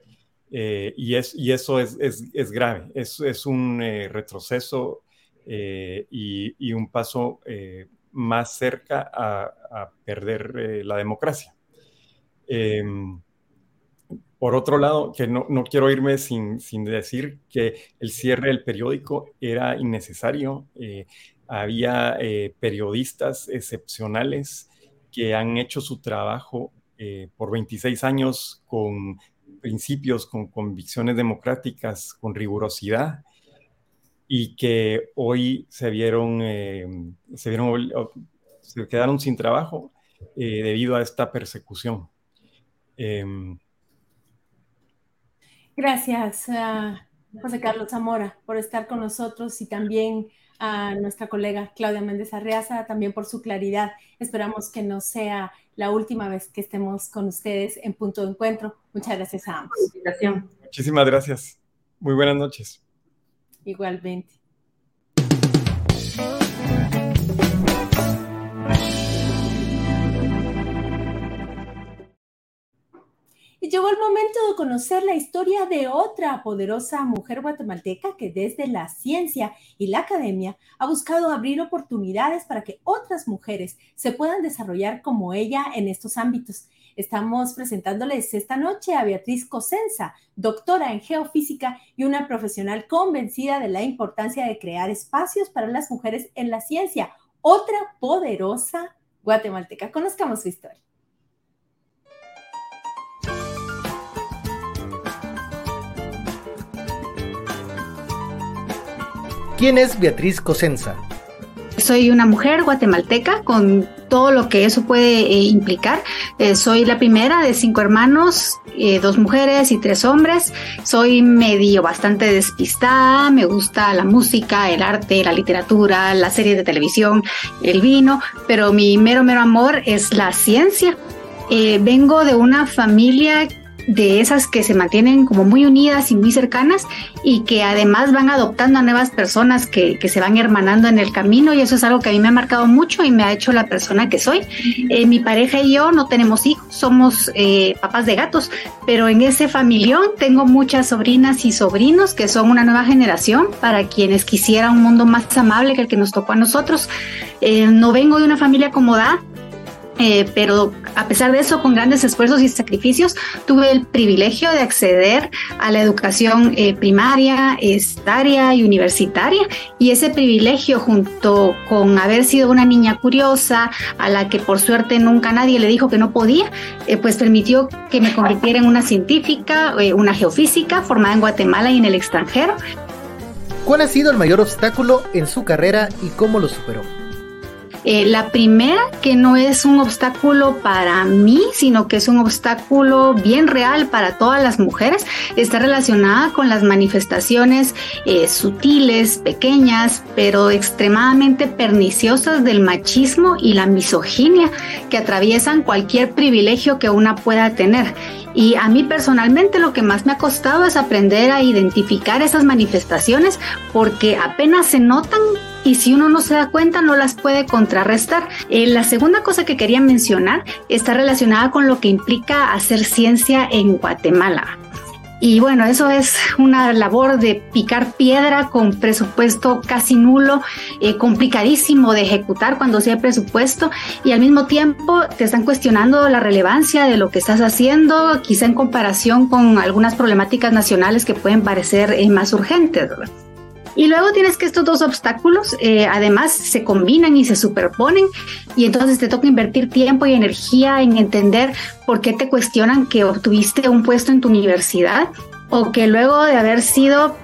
Eh, y, es, y eso es, es, es grave, es, es un eh, retroceso eh, y, y, un paso más cerca a, perder la democracia. Em, por otro lado, que no, no quiero irme sin, sin, decir que el cierre del periódico era innecesario. había periodistas excepcionales que han hecho su trabajo por 26 años con principios, con convicciones democráticas, con rigurosidad, y que hoy se vieron, eh, se vieron, se quedaron sin trabajo eh, debido a esta persecución. Em, Gracias, José Carlos Zamora, por estar con nosotros y también a nuestra colega Claudia Méndez Arreaza, también por su claridad. Esperamos que no sea la última vez que estemos con ustedes en Punto de Encuentro. Muchas gracias a ambos. Muchísimas gracias. Muy buenas noches. Igualmente. Y llegó el momento de conocer la historia de otra poderosa mujer guatemalteca que desde la ciencia y la academia ha buscado abrir oportunidades para que otras mujeres se puedan desarrollar como ella en estos ámbitos. Estamos presentándoles esta noche a Beatriz Cosenza, doctora en geofísica y una profesional convencida de la importancia de crear espacios para las mujeres en la ciencia. Otra poderosa guatemalteca. Conozcamos su historia. ¿Quién es Beatriz Cosenza? Soy una mujer guatemalteca con todo lo que eso puede eh, implicar. Eh, soy la primera de cinco hermanos, eh, dos mujeres y tres hombres. Soy medio bastante despistada, me gusta la música, el arte, la literatura, la serie de televisión, el vino, pero mi mero, mero amor es la ciencia. vengo de una familia de esas que se mantienen como muy unidas y muy cercanas y que además van adoptando a nuevas personas que, que, se van hermanando en el camino y eso es algo que a mí me ha marcado mucho y me ha hecho la persona que soy. Eh, mi pareja y yo no tenemos hijos, somos eh, papás de gatos, pero en ese familión tengo muchas sobrinas y sobrinos que son una nueva generación para quienes quisiera un mundo más amable que el que nos tocó a nosotros. Eh, no vengo de una familia acomodada, eh, pero a pesar de eso, con grandes esfuerzos y sacrificios, tuve el privilegio de acceder a la educación eh, primaria, estaria y universitaria. Y ese privilegio, junto con haber sido una niña curiosa, a la que por suerte nunca nadie le dijo que no podía, eh, pues permitió que me convirtiera en una científica, una geofísica formada en Guatemala y en el extranjero. ¿Cuál ha sido el mayor obstáculo en su carrera y cómo lo superó? Eh, la primera, que no es un obstáculo para mí, sino que es un obstáculo bien real para todas las mujeres, está relacionada con las manifestaciones eh, sutiles, pequeñas, pero extremadamente perniciosas del machismo y la misoginia que atraviesan cualquier privilegio que una pueda tener. Y a mí personalmente lo que más me ha costado es aprender a identificar esas manifestaciones porque apenas se notan y si uno no se da cuenta no las puede contrarrestar. Eh, la segunda cosa que quería mencionar está relacionada con lo que implica hacer ciencia en Guatemala. Y bueno, eso es una labor de picar piedra con presupuesto casi nulo, eh, complicadísimo de ejecutar cuando sea presupuesto y al mismo tiempo te están cuestionando la relevancia de lo que estás haciendo, quizá en comparación con algunas problemáticas nacionales que pueden parecer eh, más urgentes. Y luego tienes que estos dos obstáculos eh, además se combinan y se superponen y entonces te toca invertir tiempo y energía en entender por qué te cuestionan que obtuviste un puesto en tu universidad o que luego de haber sido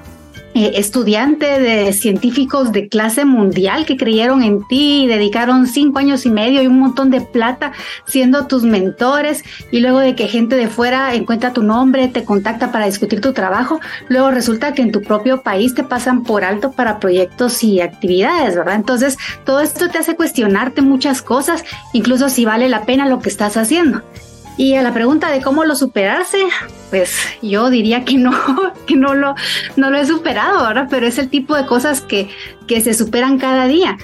eh, estudiante de científicos de clase mundial que creyeron en ti y dedicaron cinco años y medio y un montón de plata siendo tus mentores y luego de que gente de fuera encuentra tu nombre, te contacta para discutir tu trabajo, luego resulta que en tu propio país te pasan por alto para proyectos y actividades, ¿verdad? Entonces, todo esto te hace cuestionarte muchas cosas, incluso si vale la pena lo que estás haciendo. Y a la pregunta de cómo lo superarse, pues yo diría que no, que no lo, no lo he superado, ahora, Pero es el tipo de cosas que, que se superan cada día.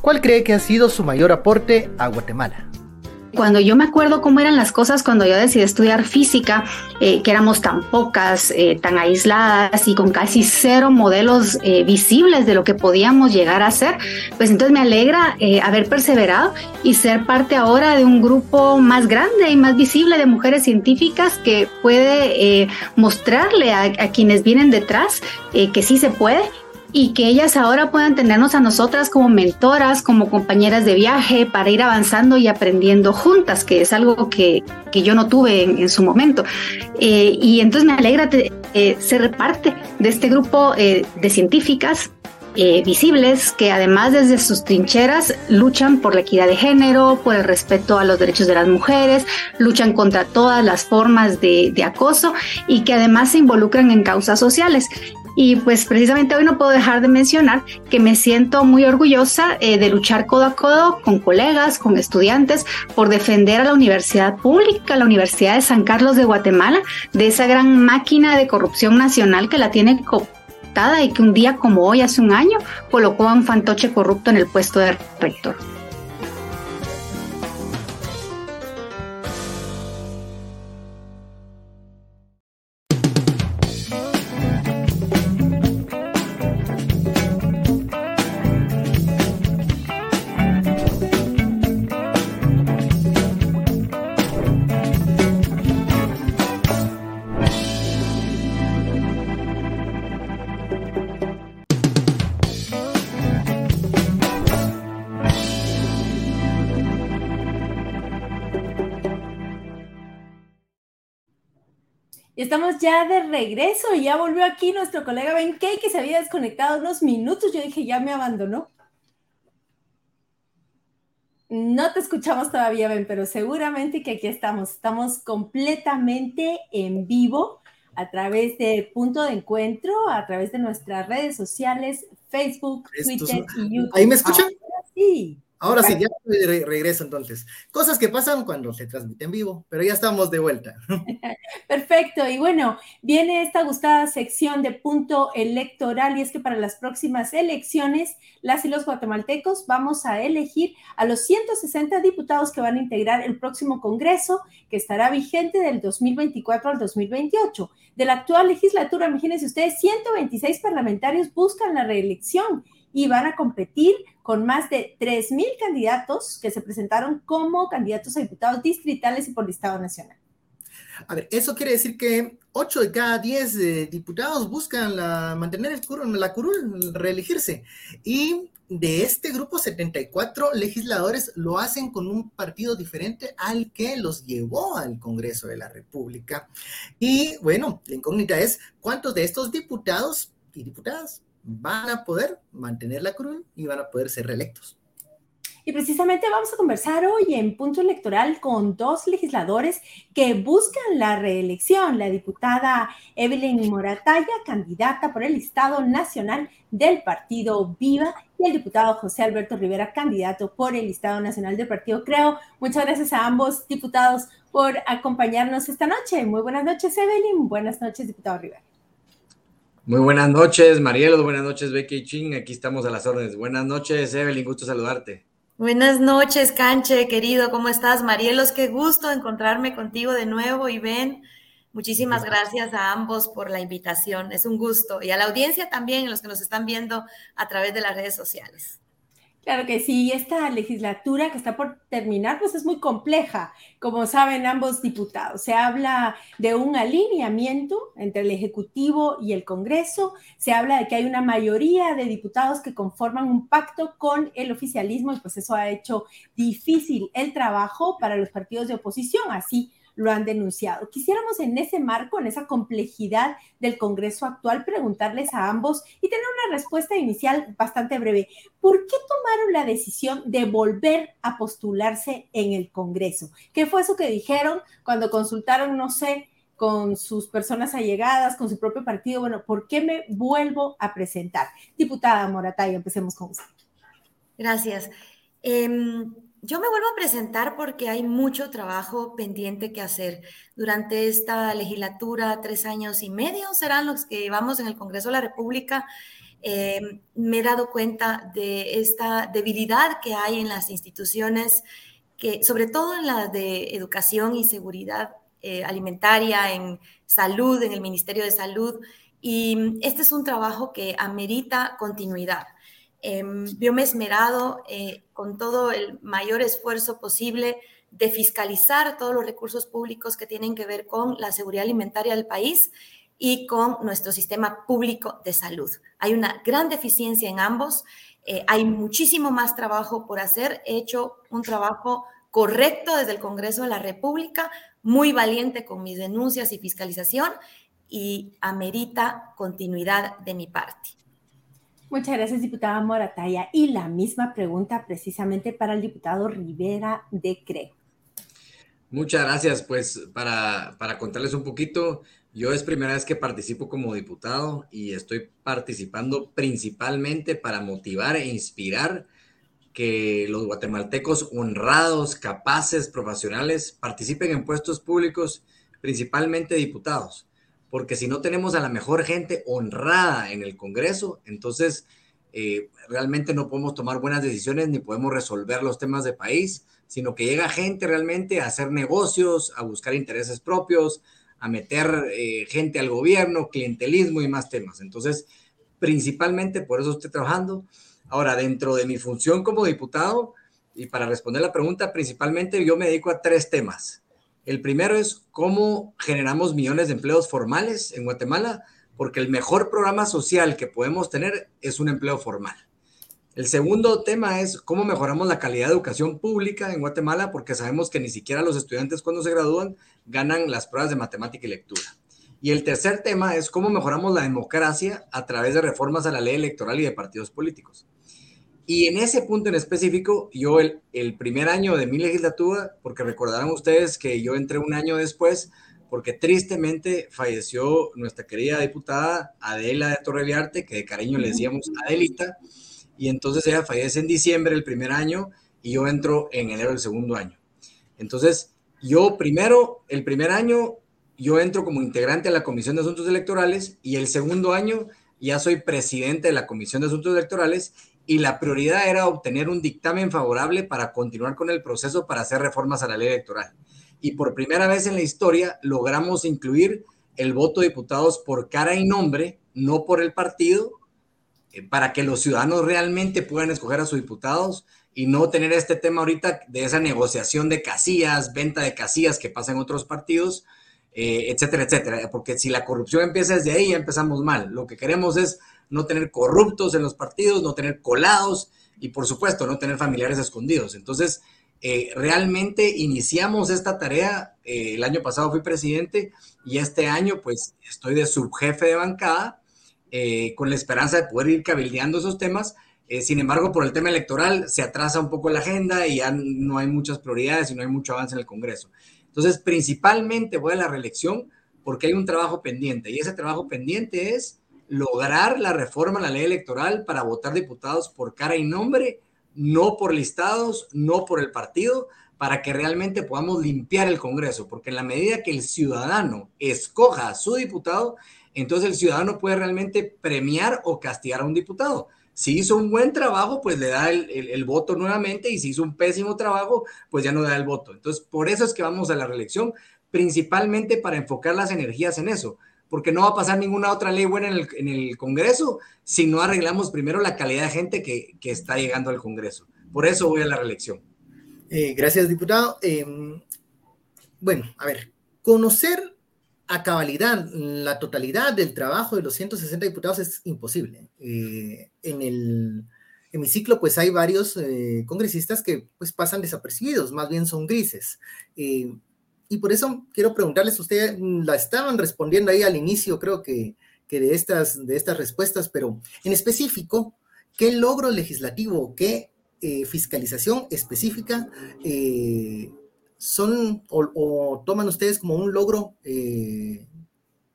¿Cuál cree que ha sido su mayor aporte a Guatemala? Cuando yo me acuerdo cómo eran las cosas cuando yo decidí estudiar física, eh, que éramos tan pocas, eh, tan aisladas y con casi cero modelos eh, visibles de lo que podíamos llegar a ser, pues entonces me alegra haber perseverado y ser parte ahora de un grupo más grande y más visible de mujeres científicas que puede mostrarle a, a, quienes vienen detrás que sí se puede y que ellas ahora puedan tenernos a nosotras como mentoras, como compañeras de viaje para ir avanzando y aprendiendo juntas, que es algo que, que yo no tuve en, su momento. Eh, y entonces me alegra eh, ser parte de este grupo eh, de científicas visibles que además desde sus trincheras luchan por la equidad de género, por el respeto a los derechos de las mujeres, luchan contra todas las formas de, de acoso y que además se involucran en causas sociales. Y pues precisamente hoy no puedo dejar de mencionar que me siento muy orgullosa eh, de luchar codo a codo con colegas, con estudiantes, por defender a la universidad pública, la Universidad de San Carlos de Guatemala, de esa gran máquina de corrupción nacional que la tiene cooptada y que un día como hoy, hace un año, colocó a un fantoche corrupto en el puesto de rector. Estamos ya de regreso y ya volvió aquí nuestro colega Ben Kay que se había desconectado unos minutos. Yo dije, ya me abandonó. No te escuchamos todavía, Ben, pero seguramente que aquí estamos. Estamos completamente en vivo a través de Punto de Encuentro, a través de nuestras redes sociales, Facebook, Twitter y YouTube. ¿Ahí me escuchan? sí. Ahora sí, ya regreso entonces. Cosas que pasan cuando se transmite en vivo, pero ya estamos de vuelta. Perfecto, y bueno, viene esta gustada sección de punto electoral y es que para las próximas elecciones, las y los guatemaltecos vamos a elegir a los 160 diputados que van a integrar el próximo Congreso, que estará vigente del 2024 al 2028. De la actual legislatura, imagínense ustedes, 126 parlamentarios buscan la reelección y van a competir con más de 3.000 candidatos que se presentaron como candidatos a diputados distritales y por listado nacional. A ver, eso quiere decir que 8 de cada 10 eh, diputados buscan mantener el la curul, reelegirse. Y de este grupo, 74 legisladores lo hacen con un partido diferente al que los llevó al Congreso de la República. Y bueno, la incógnita es cuántos de estos diputados y diputadas van a poder mantener la curul y van a poder ser reelectos. Y precisamente vamos a conversar hoy en punto electoral con dos legisladores que buscan la reelección, la diputada Evelyn Morataya, candidata por el Estado Nacional del Partido Viva, y el diputado José Alberto Rivera, candidato por el Estado Nacional del Partido Creo. Muchas gracias a ambos diputados por acompañarnos esta noche. Muy buenas noches, Evelyn. Buenas noches, diputado Rivera. Muy buenas noches, Marielo. Buenas noches, Becky Ching. Aquí estamos a las órdenes. Buenas noches, Evelyn. Gusto saludarte. Buenas noches, Canche, querido, ¿cómo estás? Marielos, qué gusto encontrarme contigo de nuevo y ven, muchísimas gracias a ambos por la invitación, es un gusto y a la audiencia también, los que nos están viendo a través de las redes sociales. Claro que sí, esta legislatura que está por terminar, pues es muy compleja, como saben ambos diputados. Se habla de un alineamiento entre el Ejecutivo y el Congreso, se habla de que hay una mayoría de diputados que conforman un pacto con el oficialismo y pues eso ha hecho difícil el trabajo para los partidos de oposición, así lo han denunciado. Quisiéramos en ese marco, en esa complejidad del Congreso actual, preguntarles a ambos y tener una respuesta inicial bastante breve. ¿Por qué tomaron la decisión de volver a postularse en el Congreso? ¿Qué fue eso que dijeron cuando consultaron, no sé, con sus personas allegadas, con su propio partido? Bueno, ¿por qué me vuelvo a presentar? Diputada Morataya, empecemos con usted. Gracias. Em, yo me vuelvo a presentar porque hay mucho trabajo pendiente que hacer. Durante esta legislatura, tres años y medio serán los que llevamos en el Congreso de la República. Eh, me he dado cuenta de esta debilidad que hay en las instituciones, que, sobre todo en las de educación y seguridad eh, alimentaria, en salud, en el Ministerio de Salud. Y este es un trabajo que amerita continuidad. Em, yo me he esmerado eh, con todo el mayor esfuerzo posible de fiscalizar todos los recursos públicos que tienen que ver con la seguridad alimentaria del país y con nuestro sistema público de salud. Hay una gran deficiencia en ambos, eh, hay muchísimo más trabajo por hacer. He hecho un trabajo correcto desde el Congreso de la República, muy valiente con mis denuncias y fiscalización y amerita continuidad de mi parte. Muchas gracias, diputada Morataya. Y la misma pregunta precisamente para el diputado Rivera de CRE. Muchas gracias. Pues para, para contarles un poquito, yo es primera vez que participo como diputado y estoy participando principalmente para motivar e inspirar que los guatemaltecos honrados, capaces, profesionales participen en puestos públicos, principalmente diputados porque si no tenemos a la mejor gente honrada en el Congreso, entonces eh, realmente no podemos tomar buenas decisiones ni podemos resolver los temas de país, sino que llega gente realmente a hacer negocios, a buscar intereses propios, a meter eh, gente al gobierno, clientelismo y más temas. Entonces, principalmente por eso estoy trabajando. Ahora, dentro de mi función como diputado, y para responder la pregunta, principalmente yo me dedico a tres temas. El primero es cómo generamos millones de empleos formales en Guatemala, porque el mejor programa social que podemos tener es un empleo formal. El segundo tema es cómo mejoramos la calidad de educación pública en Guatemala, porque sabemos que ni siquiera los estudiantes cuando se gradúan ganan las pruebas de matemática y lectura. Y el tercer tema es cómo mejoramos la democracia a través de reformas a la ley electoral y de partidos políticos. Y en ese punto en específico, yo el, el, primer año de mi legislatura, porque recordarán ustedes que yo entré un año después, porque tristemente falleció nuestra querida diputada Adela de Torreviarte, que de cariño le decíamos Adelita, y entonces ella fallece en diciembre el primer año y yo entro en enero del segundo año. Entonces, yo primero, el primer año, yo entro como integrante a la Comisión de Asuntos Electorales y el segundo año ya soy presidente de la Comisión de Asuntos Electorales y la prioridad era obtener un dictamen favorable para continuar con el proceso para hacer reformas a la ley electoral. Y por primera vez en la historia logramos incluir el voto de diputados por cara y nombre, no por el partido, eh, para que los ciudadanos realmente puedan escoger a sus diputados y no tener este tema ahorita de esa negociación de casillas, venta de casillas que pasa en otros partidos, eh, etcétera, etcétera. Porque si la corrupción empieza desde ahí, ya empezamos mal. Lo que queremos es no tener corruptos en los partidos, no tener colados y por supuesto no tener familiares escondidos. Entonces, eh, realmente iniciamos esta tarea. Eh, el año pasado fui presidente y este año pues estoy de subjefe de bancada con la esperanza de poder ir cabildeando esos temas eh, sin embargo, por el tema electoral se atrasa un poco la agenda y ya no hay muchas prioridades y no hay mucho avance en el Congreso. Entonces, principalmente voy a la reelección porque hay un trabajo pendiente y ese trabajo pendiente es lograr la reforma a la ley electoral para votar diputados por cara y nombre, no por listados, no por el partido, para que realmente podamos limpiar el Congreso, porque en la medida que el ciudadano escoja a su diputado, entonces el ciudadano puede realmente premiar o castigar a un diputado. Si hizo un buen trabajo, pues le da el, voto nuevamente y si hizo un pésimo trabajo, pues ya no da el voto. Entonces, por eso es que vamos a la reelección, principalmente para enfocar las energías en eso, porque no va a pasar ninguna otra ley buena en el, Congreso si no arreglamos primero la calidad de gente que, está llegando al Congreso. Por eso voy a la reelección. Eh, gracias, diputado. Em, bueno, a ver, conocer a cabalidad la totalidad del trabajo de los 160 diputados es imposible. Eh, en el hemiciclo, pues hay varios eh, congresistas que pues pasan desapercibidos, más bien son grises. Eh, y por eso quiero preguntarles, ustedes la estaban respondiendo ahí al inicio, creo que, que de, estas, de estas respuestas, pero en específico, ¿qué logro legislativo, qué fiscalización específica son o, toman ustedes como un logro eh,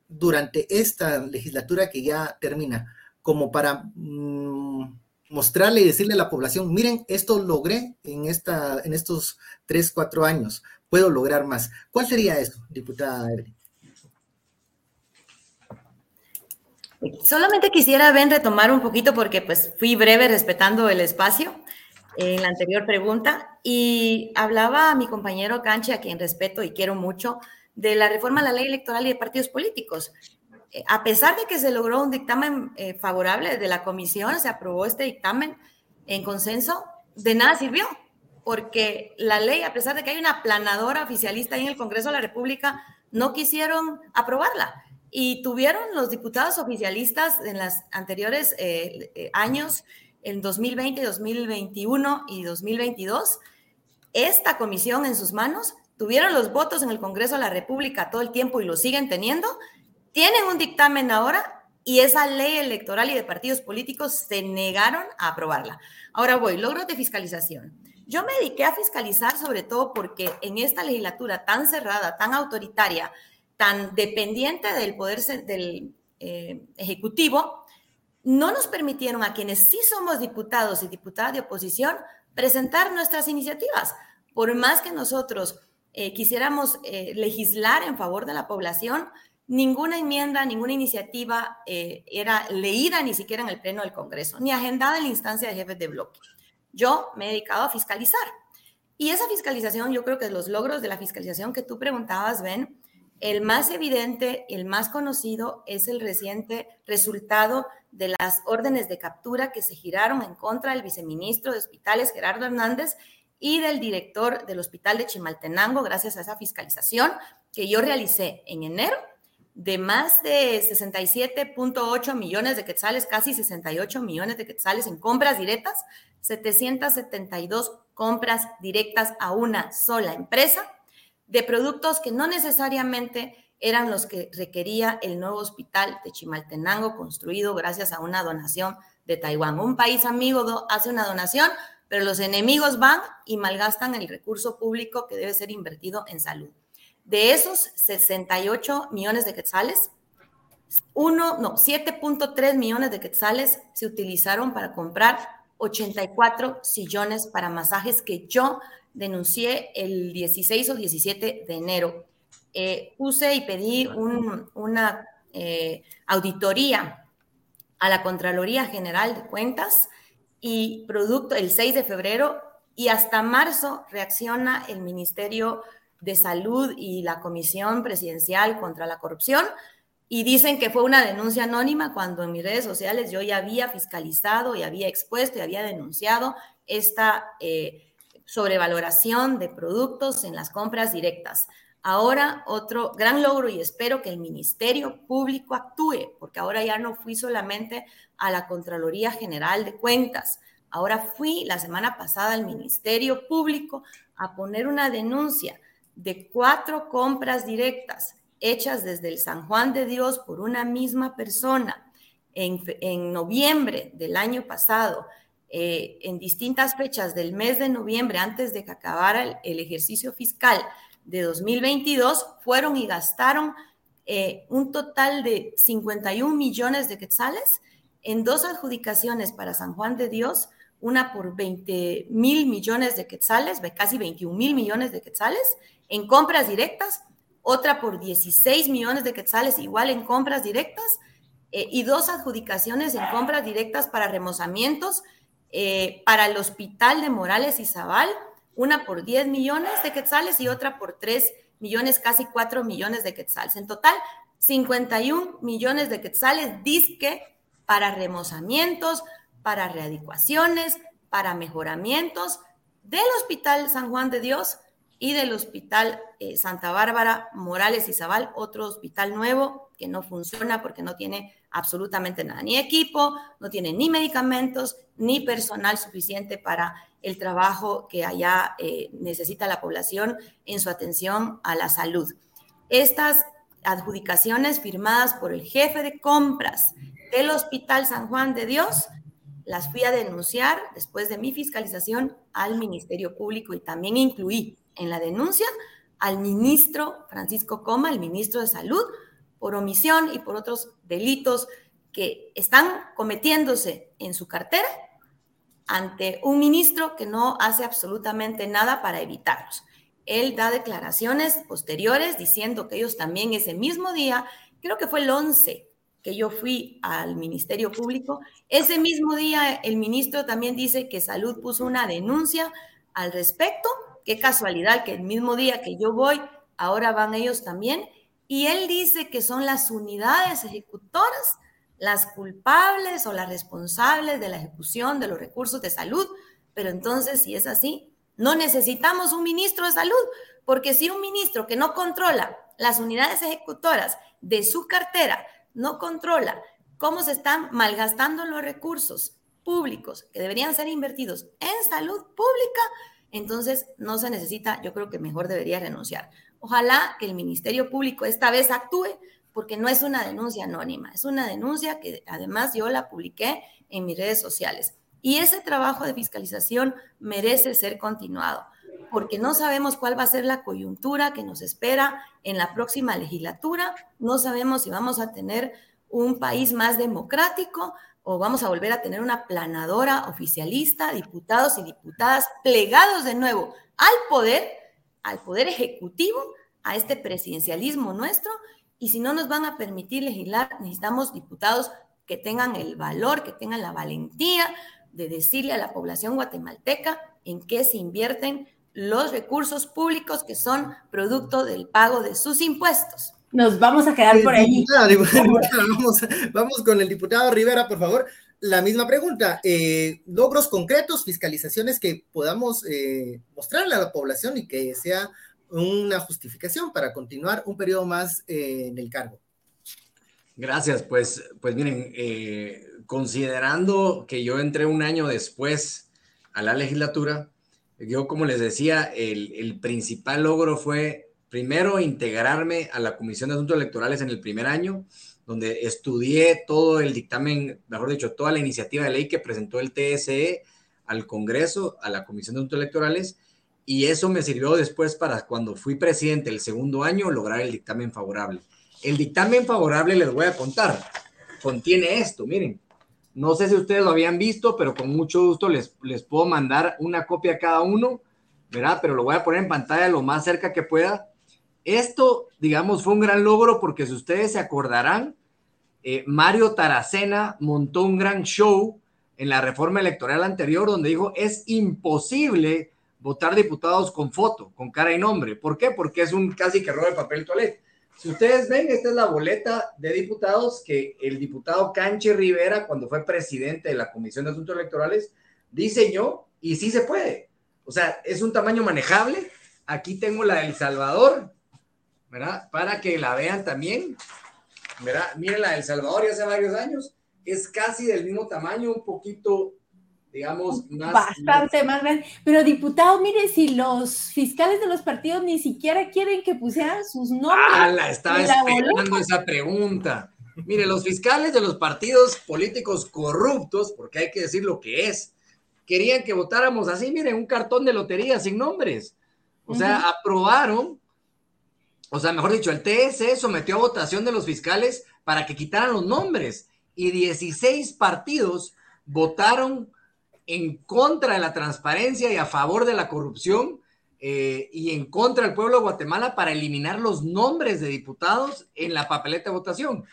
durante esta legislatura que ya termina, como para mm, mostrarle y decirle a la población, miren, esto logré en, esta, en estos tres, cuatro años, puedo lograr más. ¿Cuál sería eso, diputada Evelyn? Solamente quisiera, Ben, retomar un poquito porque pues fui breve respetando el espacio en la anterior pregunta y hablaba a mi compañero Canche, a quien respeto y quiero mucho, de la reforma a la ley electoral y de partidos políticos. Eh, a pesar de que se logró un dictamen eh, favorable de la comisión, se aprobó este dictamen en consenso, de nada sirvió, porque la ley, a pesar de que hay una planadora oficialista ahí en el Congreso de la República, no quisieron aprobarla. Y tuvieron los diputados oficialistas en los anteriores eh, años en 2020, 2021 y 2022, esta comisión en sus manos tuvieron los votos en el Congreso de la República todo el tiempo y lo siguen teniendo, tienen un dictamen ahora y esa ley electoral y de partidos políticos se negaron a aprobarla. Ahora voy, logros de fiscalización. Yo me dediqué a fiscalizar sobre todo porque en esta legislatura tan cerrada, tan autoritaria, tan dependiente del poder del eh, Ejecutivo, no nos permitieron a quienes sí somos diputados y diputadas de oposición presentar nuestras iniciativas. Por más que nosotros eh, quisiéramos eh, legislar en favor de la población, ninguna enmienda, ninguna iniciativa eh, era leída ni siquiera en el Pleno del Congreso, ni agendada en la instancia de jefes de bloque. Yo me he dedicado a fiscalizar. Y esa fiscalización, yo creo que los logros de la fiscalización que tú preguntabas, Ben, el más evidente, el más conocido es el reciente resultado de las órdenes de captura que se giraron en contra del viceministro de Hospitales, Gerardo Hernández, y del director del Hospital de Chimaltenango, gracias a esa fiscalización que yo realicé en enero de más de 67.8 millones de quetzales, casi 68 millones de quetzales en compras directas, 772 compras directas a una sola empresa de productos que no necesariamente eran los que requería el nuevo hospital de Chimaltenango, construido gracias a una donación de Taiwán. Un país amigo hace una donación, pero los enemigos van y malgastan el recurso público que debe ser invertido en salud. De esos 68 millones de quetzales, uno, no, 7.3 millones de quetzales se utilizaron para comprar 84 sillones para masajes que yo denuncié el 16 o 17 de enero. Eh, puse y pedí una eh, auditoría a la Contraloría General de Cuentas y producto el 6 de febrero y hasta marzo reacciona el Ministerio de Salud y la Comisión Presidencial contra la Corrupción y dicen que fue una denuncia anónima cuando en mis redes sociales yo ya había fiscalizado y había expuesto y había denunciado esta eh, sobrevaloración de productos en las compras directas. Ahora otro gran logro y espero que el Ministerio Público actúe, porque ahora ya no fui solamente a la Contraloría General de Cuentas, ahora fui la semana pasada al Ministerio Público a poner una denuncia de cuatro compras directas hechas desde el San Juan de Dios por una misma persona en, noviembre del año pasado, eh, en distintas fechas del mes de noviembre, antes de que acabara el, ejercicio fiscal de 2022, fueron y gastaron eh, un total de 51 millones de quetzales en dos adjudicaciones para San Juan de Dios, una por 20 mil millones de quetzales, casi 21 mil millones de quetzales, en compras directas otra por 16 millones de quetzales, igual en compras directas, eh, y dos adjudicaciones en compras directas para remozamientos eh, para el Hospital de Morales y Zabal, una por 10 millones de quetzales y otra por 3 millones, casi 4 millones de quetzales. En total, 51 millones de quetzales disque para remozamientos, para readecuaciones, para mejoramientos del Hospital San Juan de Dios y del Hospital eh, Santa Bárbara Morales y Zabal, otro hospital nuevo que no funciona porque no tiene absolutamente nada, ni equipo, no tiene ni medicamentos, ni personal suficiente para el trabajo que allá eh, necesita la población en su atención a la salud. Estas adjudicaciones firmadas por el jefe de compras del Hospital San Juan de Dios, las fui a denunciar después de mi fiscalización al Ministerio Público y también incluí en la denuncia al ministro Francisco Coma, el ministro de Salud, por omisión y por otros delitos que están cometiéndose en su cartera ante un ministro que no hace absolutamente nada para evitarlos. Él da declaraciones posteriores diciendo que ellos también ese mismo día, creo que fue el 11 que yo fui al Ministerio Público, ese mismo día el ministro también dice que Salud puso una denuncia al respecto Qué casualidad que el mismo día que yo voy, ahora van ellos también. Y él dice que son las unidades ejecutoras las culpables o las responsables de la ejecución de los recursos de salud. Pero entonces, si es así, no necesitamos un ministro de salud, porque si un ministro que no controla las unidades ejecutoras de su cartera, no controla cómo se están malgastando los recursos públicos que deberían ser invertidos en salud pública, entonces no se necesita, yo creo que mejor debería renunciar. Ojalá que el Ministerio Público esta vez actúe porque no es una denuncia anónima, es una denuncia que además yo la publiqué en mis redes sociales. Y ese trabajo de fiscalización merece ser continuado, porque no sabemos cuál va a ser la coyuntura que nos espera en la próxima legislatura, no sabemos si vamos a tener un país más democrático, o vamos a volver a tener una planadora oficialista, diputados y diputadas plegados de nuevo al poder, al poder ejecutivo, a este presidencialismo nuestro, y si no nos van a permitir legislar, necesitamos diputados que tengan el valor, que tengan la valentía de decirle a la población guatemalteca en qué se invierten los recursos públicos que son producto del pago de sus impuestos. Nos vamos a quedar por ahí. vamos, con el diputado Rivera, por favor. La misma pregunta, eh, logros concretos, fiscalizaciones que podamos eh, mostrarle a la población y que sea una justificación para continuar un periodo más eh, en el cargo. Gracias, pues, pues miren, considerando que yo entré un año después a la legislatura, yo como les decía, el, el principal logro fue primero integrarme a la Comisión de Asuntos Electorales en el primer año, donde estudié todo el dictamen, mejor dicho, toda la iniciativa de ley que presentó el TSE al Congreso, a la Comisión de Asuntos Electorales, y eso me sirvió después para cuando fui presidente el segundo año lograr el dictamen favorable. El dictamen favorable, les voy a contar, contiene esto, miren. No sé si ustedes lo habían visto, pero con mucho gusto les, les puedo mandar una copia a cada uno, ¿verdad? Pero lo voy a poner en pantalla lo más cerca que pueda esto, digamos, fue un gran logro porque si ustedes se acordarán, eh, Mario Taracena montó un gran show en la reforma electoral anterior donde dijo, es imposible votar diputados con foto, con cara y nombre. ¿Por qué? Porque es un casi que roba de papel toilet. Si ustedes ven, esta es la boleta de diputados que el diputado Canche Rivera, cuando fue presidente de la Comisión de Asuntos Electorales, diseñó y sí se puede. O sea, es un tamaño manejable. Aquí tengo la del Salvador, ¿verdad? Para que la vean también. ¿verdad? Miren la del Salvador ya hace varios años. Es casi del mismo tamaño, un poquito digamos, más, Bastante más grande. Pero diputado, mire, si los fiscales de los partidos ni siquiera quieren que pusieran sus nombres. Ah, la estaba esperando esa pregunta. Mire, los fiscales de los partidos políticos corruptos, porque hay que decir lo que es, querían que votáramos así, miren, un cartón de lotería sin nombres. O sea, aprobaron, o sea, mejor dicho, el TSE sometió a votación de los fiscales para que quitaran los nombres y 16 partidos votaron en contra de la transparencia y a favor de la corrupción eh, y en contra del pueblo de Guatemala para eliminar los nombres de diputados en la papeleta de votación.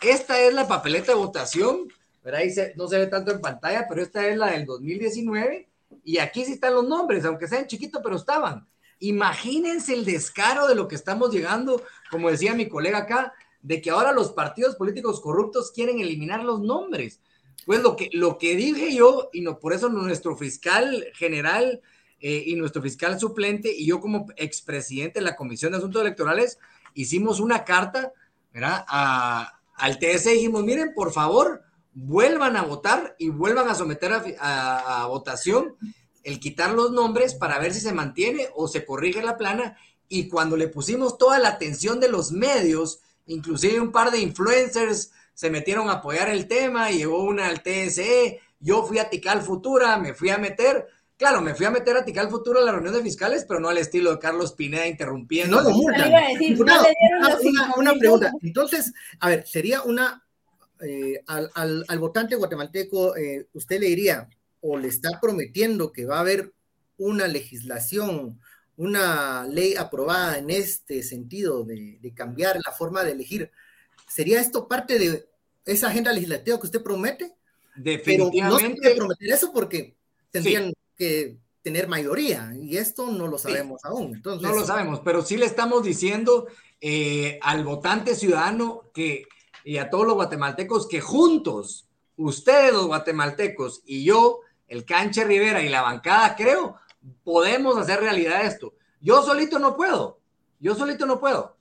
Esta es la papeleta de votación, Ahí no se ve tanto en pantalla, pero esta es la del 2019 y aquí sí están los nombres, aunque sean chiquitos, pero estaban. Imagínense el descaro de lo que estamos llegando, como decía mi colega acá, de que ahora los partidos políticos corruptos quieren eliminar los nombres. Pues lo que, lo que dije yo, y no, por eso nuestro fiscal general eh, y nuestro fiscal suplente y yo como expresidente de la Comisión de Asuntos Electorales hicimos una carta ¿verdad? A, al TS y dijimos, miren, por favor, vuelvan a votar y vuelvan a someter a, votación el quitar los nombres para ver si se mantiene o se corrige la plana. Y cuando le pusimos toda la atención de los medios, inclusive un par de influencers, se metieron a apoyar el tema, llegó una al TSE, yo fui a Tical Futura, me fui a meter, claro, me fui a meter a Tical Futura a la reunión de fiscales, pero no al estilo de Carlos Pineda interrumpiendo. No, una, pregunta. Entonces, a ver, sería una, eh, al, votante guatemalteco, eh, usted le diría, o le está prometiendo que va a haber una legislación, una ley aprobada en este sentido de, de cambiar la forma de elegir ¿Sería esto parte de esa agenda legislativa que usted promete? Definitivamente. Pero no se puede prometer eso porque tendrían que tener mayoría y esto no lo sabemos aún. Entonces, no lo sabemos, pero sí le estamos diciendo eh, al votante ciudadano que y a todos los guatemaltecos que juntos, ustedes los guatemaltecos y yo, el Canche Rivera y la bancada, creo, podemos hacer realidad esto. Yo solito no puedo, yo solito no puedo.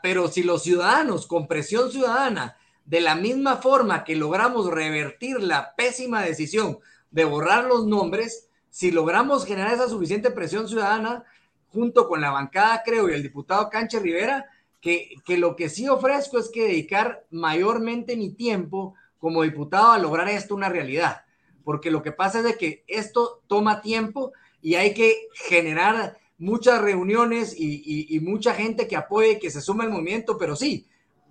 Pero si los ciudadanos, con presión ciudadana, de la misma forma que logramos revertir la pésima decisión de borrar los nombres, si logramos generar esa suficiente presión ciudadana, junto con la bancada, creo, y el diputado Canche Rivera, que, que lo que sí ofrezco es que dedicar mayormente mi tiempo como diputado a lograr esto una realidad. Porque lo que pasa es de que esto toma tiempo y hay que generar muchas reuniones y, mucha gente que apoye, que se suma al movimiento, pero sí,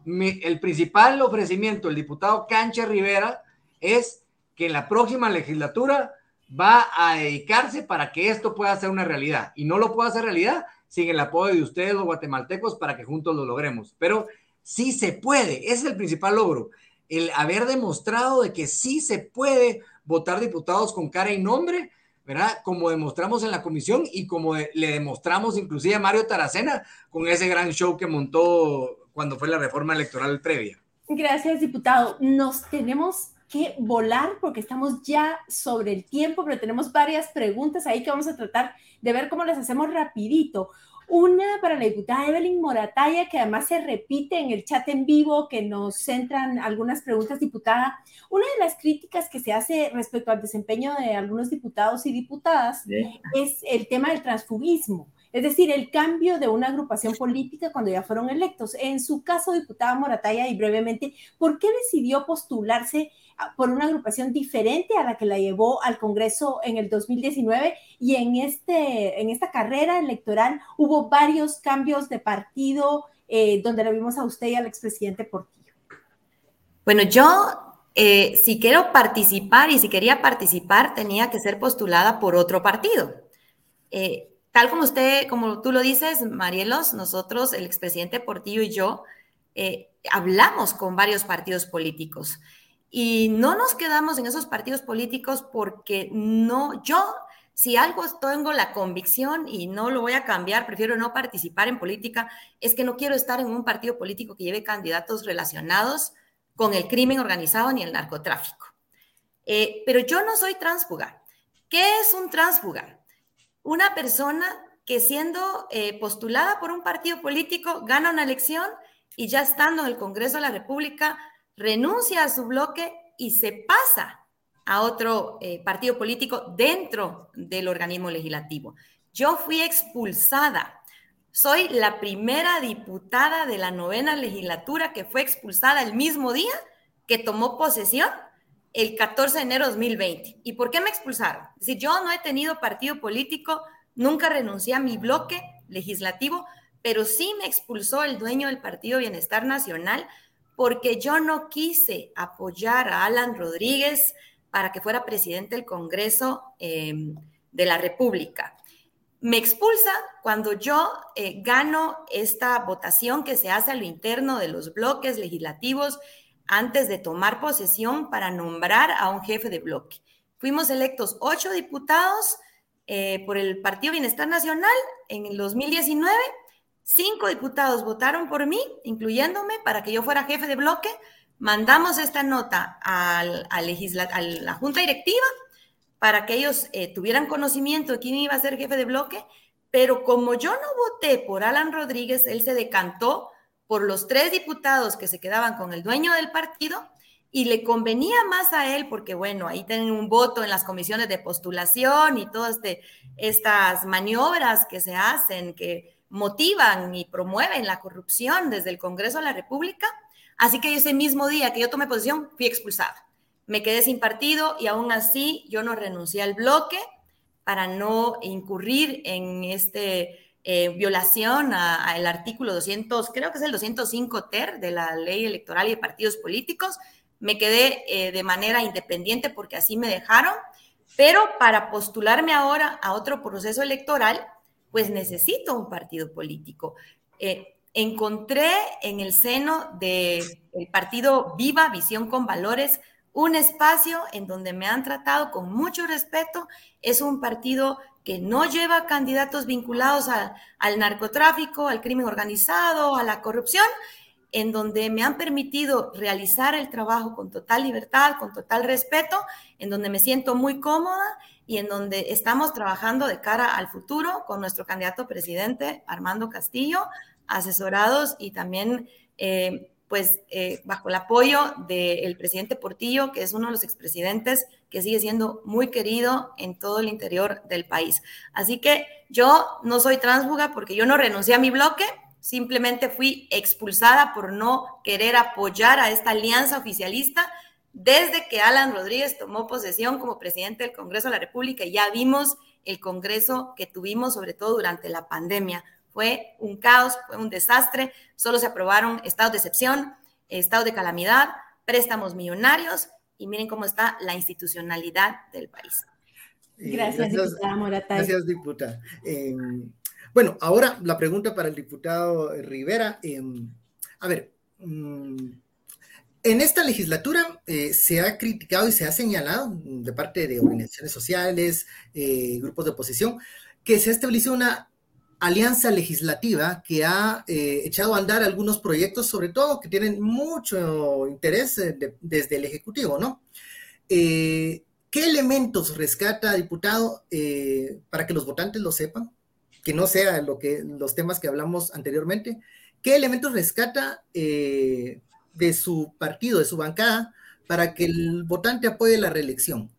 el principal ofrecimiento del diputado Canche Rivera es que en la próxima legislatura va a dedicarse para que esto pueda ser una realidad y no lo pueda hacer realidad sin el apoyo de ustedes los guatemaltecos para que juntos lo logremos. Pero sí se puede, ese es el principal logro, el haber demostrado de que sí se puede votar diputados con cara y nombre ¿verdad? Como demostramos en la comisión y como le demostramos inclusive a Mario Taracena con ese gran show que montó cuando fue la reforma electoral previa. Gracias, diputado. Nos tenemos que volar porque estamos ya sobre el tiempo, pero tenemos varias preguntas ahí que vamos a tratar de ver cómo las hacemos rapidito. Una para la diputada Evelyn Morataya, que además se repite en el chat en vivo, que nos centran algunas preguntas, diputada. Una de las críticas que se hace respecto al desempeño de algunos diputados y diputadas es el tema del transfugismo. Es decir, el cambio de una agrupación política cuando ya fueron electos. En su caso, diputada Morataya, y brevemente, ¿por qué decidió postularse por una agrupación diferente a la que la llevó al Congreso en el 2019 y en, este, en esta carrera electoral hubo varios cambios de partido eh, donde la vimos a usted y al expresidente Portillo. Bueno, yo eh, si quiero participar y si quería participar tenía que ser postulada por otro partido. Eh, tal como usted, como tú lo dices, Marielos, nosotros, el expresidente Portillo y yo, hablamos con varios partidos políticos. Y no nos quedamos en esos partidos políticos porque no, yo Si algo tengo la convicción y no lo voy a cambiar, prefiero no participar en política, es que no quiero estar en un partido político que lleve candidatos relacionados con el crimen organizado ni el narcotráfico. Eh, pero yo no soy transfuga. ¿Qué es un transfuga? Una persona que siendo eh, postulada por un partido político gana una elección y ya estando en el Congreso de la República renuncia a su bloque y se pasa a otro eh, partido político dentro del organismo legislativo. Yo fui expulsada. Soy la primera diputada de la novena legislatura que fue expulsada el mismo día que tomó posesión el 14 de enero de 2020. ¿Y por qué me expulsaron? Si yo no he tenido partido político, nunca renuncié a mi bloque legislativo, pero sí me expulsó el dueño del Partido Bienestar Nacional porque yo no quise apoyar a Alan Rodríguez para que fuera presidente del Congreso em, de la República. Me expulsa cuando yo eh, gano esta votación que se hace a lo interno de los bloques legislativos antes de tomar posesión para nombrar a un jefe de bloque. Fuimos electos ocho diputados eh, por el Partido Bienestar Nacional en el 2019. Cinco diputados votaron por mí, incluyéndome, para que yo fuera jefe de bloque. Mandamos esta nota a la Junta Directiva para que ellos eh, tuvieran conocimiento de quién iba a ser jefe de bloque, pero como yo no voté por Alan Rodríguez, él se decantó por los tres diputados que se quedaban con el dueño del partido y le convenía más a él porque, bueno, ahí tienen un voto en las comisiones de postulación y todas este, estas maniobras que se hacen, que motivan y promueven la corrupción desde el Congreso de la República. Así que ese mismo día que yo tomé posición, fui expulsada. Me quedé sin partido y aún así yo no renuncié al bloque para no incurrir en este eh, violación al artículo 200, creo que es el 205 ter de la ley electoral y de partidos políticos. Me quedé eh, de manera independiente porque así me dejaron, pero para postularme ahora a otro proceso electoral, pues necesito un partido político. Eh, encontré en el seno del partido Viva, Visión con Valores, un espacio en donde me han tratado con mucho respeto. Es un partido que no lleva candidatos vinculados al narcotráfico, al crimen organizado, a la corrupción, en donde me han permitido realizar el trabajo con total libertad, con total respeto, en donde me siento muy cómoda y en donde estamos trabajando de cara al futuro con nuestro candidato presidente, Armando Castillo, asesorados y también eh, pues eh, bajo el apoyo del presidente Portillo, que es uno de los expresidentes que sigue siendo muy querido en todo el interior del país. Así que yo no soy transfuga porque yo no renuncié a mi bloque, simplemente fui expulsada por no querer apoyar a esta alianza oficialista desde que Alan Rodríguez tomó posesión como presidente del Congreso de la República. Ya vimos el Congreso que tuvimos, sobre todo durante la pandemia fue un caos, fue un desastre. Solo se aprobaron estados de excepción, estados de calamidad, préstamos millonarios y miren cómo está la institucionalidad del país. Eh, gracias, diputada Moratay. Gracias, diputada. Em, bueno, ahora la pregunta para el diputado Rivera. Em, a ver, mm, en esta legislatura eh, se ha criticado y se ha señalado de parte de organizaciones sociales, eh, grupos de oposición, que se ha establecido una alianza legislativa que ha eh, echado a andar algunos proyectos, sobre todo que tienen mucho interés desde el Ejecutivo, ¿no? ¿Qué elementos rescata, diputado, para que los votantes lo sepan? Que no sea lo que, los temas que hablamos anteriormente. ¿Qué elementos rescata de su partido, de su bancada, para que el votante apoye la reelección?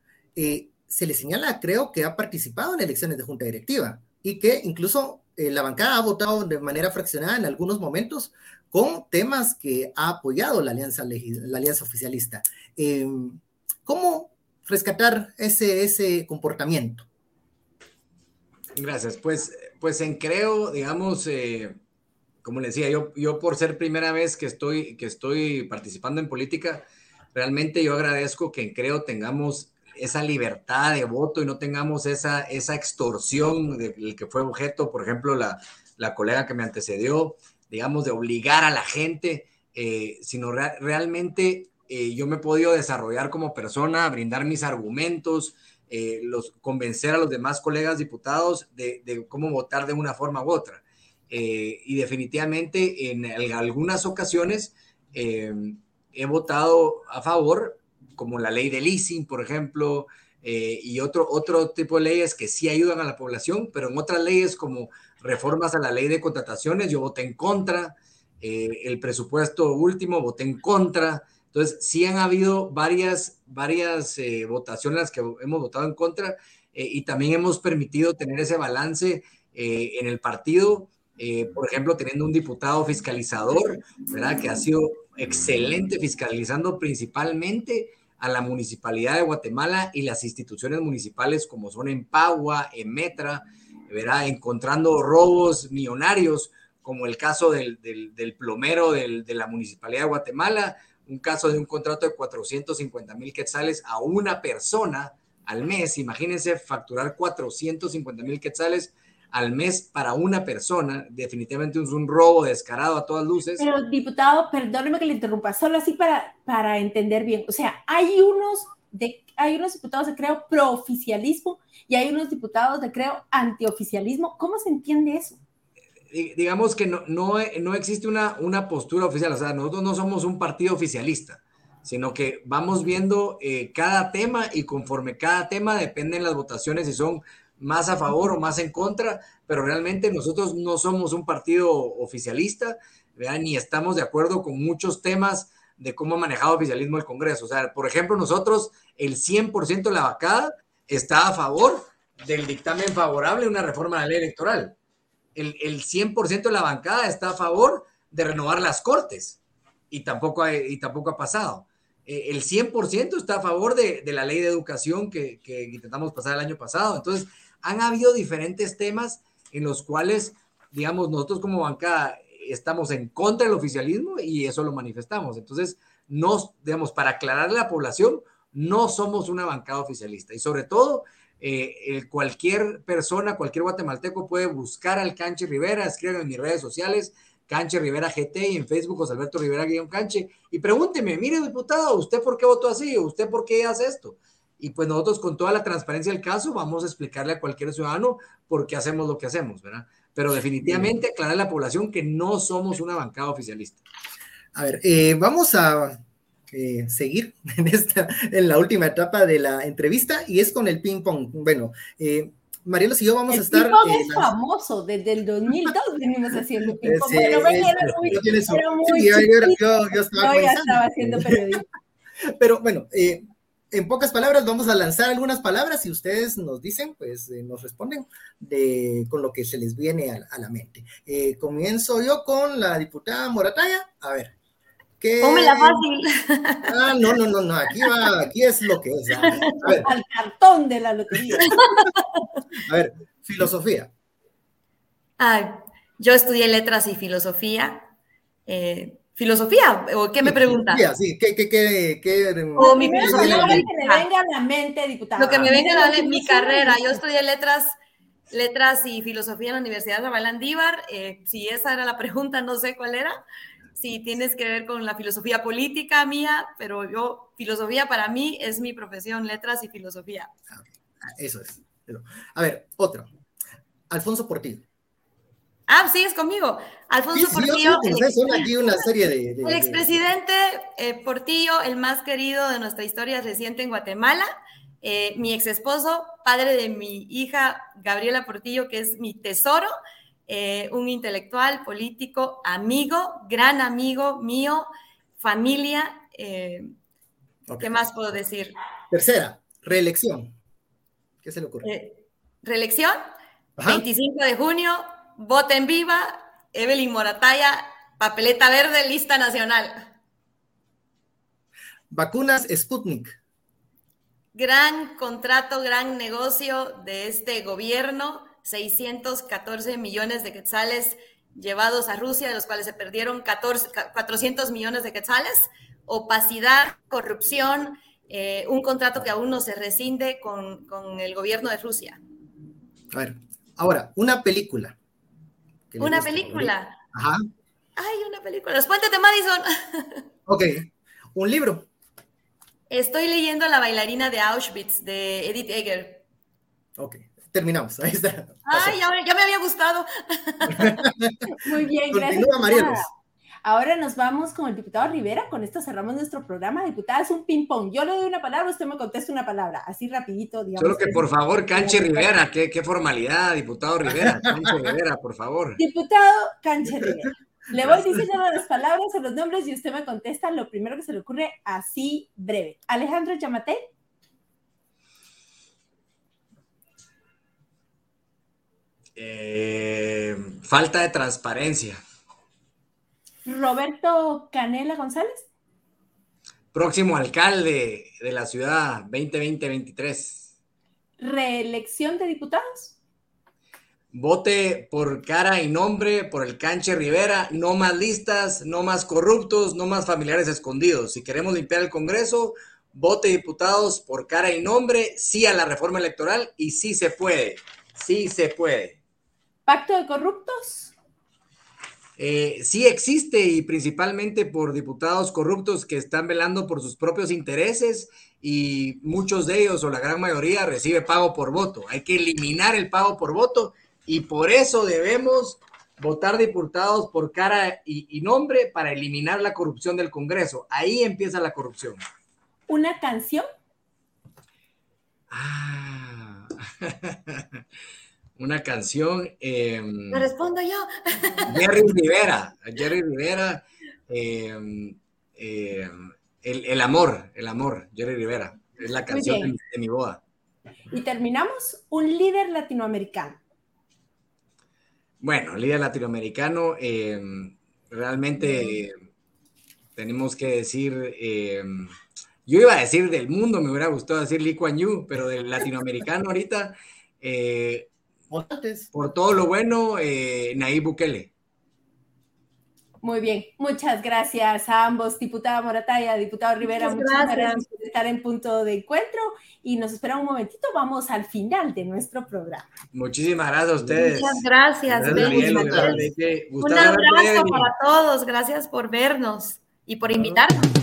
se le señala, creo, que ha participado en elecciones de junta directiva y que incluso eh, la bancada ha votado de manera fraccionada en algunos momentos con temas que ha apoyado la alianza, alianza oficialista. Em, ¿Cómo rescatar ese, ese comportamiento? Gracias. Pues, pues en Creo, digamos, eh, como le decía, yo, yo por ser primera vez que estoy, que estoy participando en política, realmente yo agradezco que Creo tengamos esa libertad de voto y no tengamos esa, esa extorsión del que fue objeto, por ejemplo, la, la colega que me antecedió, digamos, de obligar a la gente, eh, sino realmente eh, yo me he podido desarrollar como persona, brindar mis argumentos, eh, los, convencer a los demás colegas diputados de, cómo votar de una forma u otra. Eh, y definitivamente en algunas ocasiones he votado a favor, como la ley de leasing, por ejemplo, y otro, otro tipo de leyes que sí ayudan a la población, pero en otras leyes como reformas a la ley de contrataciones, yo voté en contra, el presupuesto último voté en contra, entonces, sí han habido varias, varias eh, votaciones en las que hemos votado en contra eh, y también hemos permitido tener ese balance eh, en el partido, por ejemplo, teniendo un diputado fiscalizador, ¿verdad? Que ha sido excelente fiscalizando principalmente a la municipalidad de Guatemala y las instituciones municipales como son Empagua, Emetra, ¿verdad? Encontrando robos millonarios, como el caso del, del, plomero de la municipalidad de Guatemala, un caso de un contrato de 450 mil quetzales a una persona al mes. Imagínense facturar 450 mil quetzales al mes para una persona. Definitivamente es un robo descarado a todas luces. Pero, diputado, perdóneme que le interrumpa, solo así para, para entender bien. O sea, hay unos, de, hay unos diputados de creo prooficialismo y hay unos diputados de creo antioficialismo. ¿Cómo se entiende eso? digamos que no, no, no existe una, una postura oficial, o sea, nosotros no somos un partido oficialista, sino que vamos viendo eh, cada tema y conforme cada tema dependen las votaciones si son más a favor o más en contra, pero realmente nosotros no somos un partido oficialista, ni estamos de acuerdo con muchos temas de cómo ha manejado oficialismo el Congreso. O sea, por ejemplo, nosotros el 100% de la vacada está a favor del dictamen favorable a una reforma de la ley electoral el, el 100% de la bancada está a favor de renovar las cortes y tampoco y tampoco ha pasado. Eh, el 100% está a favor de, de, la ley de educación que, que, intentamos pasar el año pasado. Entonces, han habido diferentes temas en los cuales, digamos, nosotros como bancada estamos en contra del oficialismo y eso lo manifestamos. Entonces, no, digamos, para aclararle a la población, no somos una bancada oficialista y sobre todo eh, cualquier persona, cualquier guatemalteco puede buscar al Canche Rivera, escriban en mis redes sociales, Canche Rivera GT y en Facebook José Alberto Rivera guion Canche y pregúnteme, mire diputado, ¿usted por qué votó así? ¿Usted por qué hace esto? Y pues nosotros con toda la transparencia del caso vamos a explicarle a cualquier ciudadano por qué hacemos lo que hacemos, ¿verdad? Pero definitivamente aclarar a la población que no somos una bancada oficialista. A ver, eh, vamos a eh, seguir en, esta, en la última etapa de la entrevista y es con el ping pong. Bueno, eh, Marielos y yo vamos a estar. Ping pong es famoso, desde el 2002 venimos haciendo ping pong. bueno, bueno, era muy, era muy sí, yo, yo, yo, estaba, yo ya estaba haciendo periodismo. Pero bueno, eh, en pocas palabras vamos a lanzar algunas palabras y ustedes nos dicen, pues eh, nos responden de, con lo que se les viene a, a la mente. Eh, comienzo yo con la diputada Morataya. A ver, la fácil. Ah, no, no, no, no, aquí va, aquí es lo que es. A ver. Al cartón de la lotería. A ver, filosofía. Ay, yo estudié letras y filosofía. Eh, ¿Filosofía? ¿O qué me pregunta? Sí, ¿qué, qué, qué, qué o mi filosofía, lo que me venga a la mente, diputada. Lo que me venga a la mente, mi carrera. Yo estudié letras, letras y filosofía en la Universidad de Balandívar. Eh, si esa era la pregunta, no sé cuál era si tienes que ver con la filosofía política mía, pero yo, filosofía para mí es mi profesión, letras y filosofía. Ah, eso es. A ver, otro. Alfonso Portillo. Ah, sí, es conmigo. Alfonso Portillo. son aquí una serie de. el expresidente eh, Portillo, el más querido de nuestra historia reciente en Guatemala. Eh, mi ex esposo, padre de mi hija Gabriela Portillo, que es mi tesoro. Eh, un intelectual, político, amigo, gran amigo mío, familia. ¿Qué más puedo decir? Tercera, reelección. ¿Qué se le ocurre? Reelección, 25 de junio, voten viva, Evelyn Morataya, papeleta verde, lista nacional. Vacunas Sputnik. Gran contrato, gran negocio de este gobierno 614 millones de quetzales llevados a Rusia, de los cuales se perdieron 14, 400 millones de quetzales, opacidad, corrupción, eh, un contrato que aún no se rescinde con, con, el gobierno de Rusia. A ver, ahora, una película. Una película. Ajá. Ay, una película. Los puentes de Madison. ok, un libro. Estoy leyendo La bailarina de Auschwitz de Edith Eger. Ok, terminamos. Ahí está. Ay, ya, ya me había gustado. Muy bien, gracias. Continúa. Ahora nos vamos con el diputado Rivera. Con esto cerramos nuestro programa. Diputada, es un ping-pong. Yo le doy una palabra, usted me contesta una palabra. Así rapidito, digamos. Solo que por favor, Canche Rivera, qué, qué formalidad, diputado Rivera, Canche Rivera, por favor. Diputado Canche Rivera. Le voy diciendo las palabras o los nombres y usted me contesta lo primero que se le ocurre así breve. Alejandro Yamate. Eh, falta de transparencia. Roberto Canela González. Próximo alcalde de la ciudad 2020-23. Reelección de diputados. Vote por cara y nombre por el Canche Rivera. No más listas, no más corruptos, no más familiares escondidos. Si queremos limpiar el Congreso, vote diputados por cara y nombre. Sí a la reforma electoral y sí se puede. Sí se puede. Pacto de corruptos. Eh, sí existe y principalmente por diputados corruptos que están velando por sus propios intereses y muchos de ellos o la gran mayoría recibe pago por voto. Hay que eliminar el pago por voto y por eso debemos votar diputados por cara y, y nombre para eliminar la corrupción del Congreso. Ahí empieza la corrupción. Una canción. Ah. Una canción. Eh, ¿Me respondo yo? Jerry Rivera, Jerry Rivera, eh, eh, el, el, amor, el amor, Jerry Rivera, es la canción de, de, mi boda. Y terminamos, un líder latinoamericano. Bueno, líder latinoamericano, eh, realmente tenemos que decir, yo iba a decir del mundo, me hubiera gustado decir Lee Kuan Yew, pero del latinoamericano ahorita, por todo lo bueno, eh, Nayib Bukele. Muy bien, muchas gracias a ambos, diputada Morataya, diputado Rivera, muchas, muchas gracias. gracias. por estar en punto de encuentro y nos espera un momentito, vamos al final de nuestro programa. Muchísimas gracias a ustedes. Muchas gracias. gracias un abrazo para todos, gracias por vernos y por invitarnos.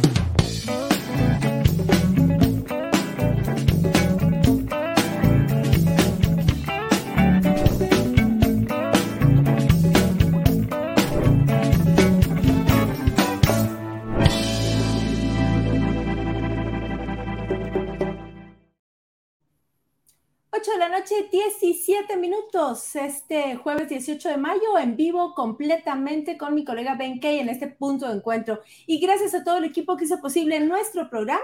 Noche, 17 minutos, este jueves 18 de mayo, en vivo completamente con mi colega Ben Kay en este punto de encuentro. Y gracias a todo el equipo que hizo posible nuestro programa.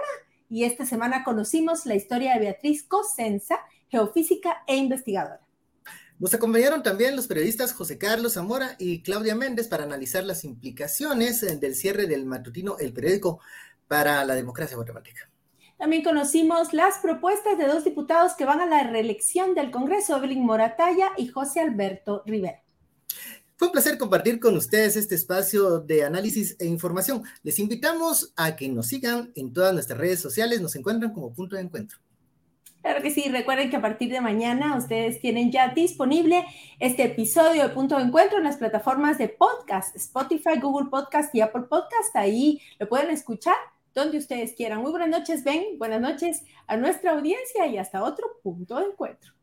Y esta semana conocimos la historia de Beatriz Cosenza, geofísica e investigadora. Nos acompañaron también los periodistas José Carlos Zamora y Claudia Méndez para analizar las implicaciones del cierre del matutino El Periódico para la democracia guatemalteca. También conocimos las propuestas de dos diputados que van a la reelección del Congreso, Evelyn Morataya y José Alberto Rivera. Fue un placer compartir con ustedes este espacio de análisis e información. Les invitamos a que nos sigan en todas nuestras redes sociales, nos encuentran como punto de encuentro. Claro que sí, recuerden que a partir de mañana ustedes tienen ya disponible este episodio de Punto de Encuentro en las plataformas de podcast, Spotify, Google Podcast y Apple Podcast. Ahí lo pueden escuchar donde ustedes quieran. Muy buenas noches, Ben. Buenas noches a nuestra audiencia y hasta otro punto de encuentro.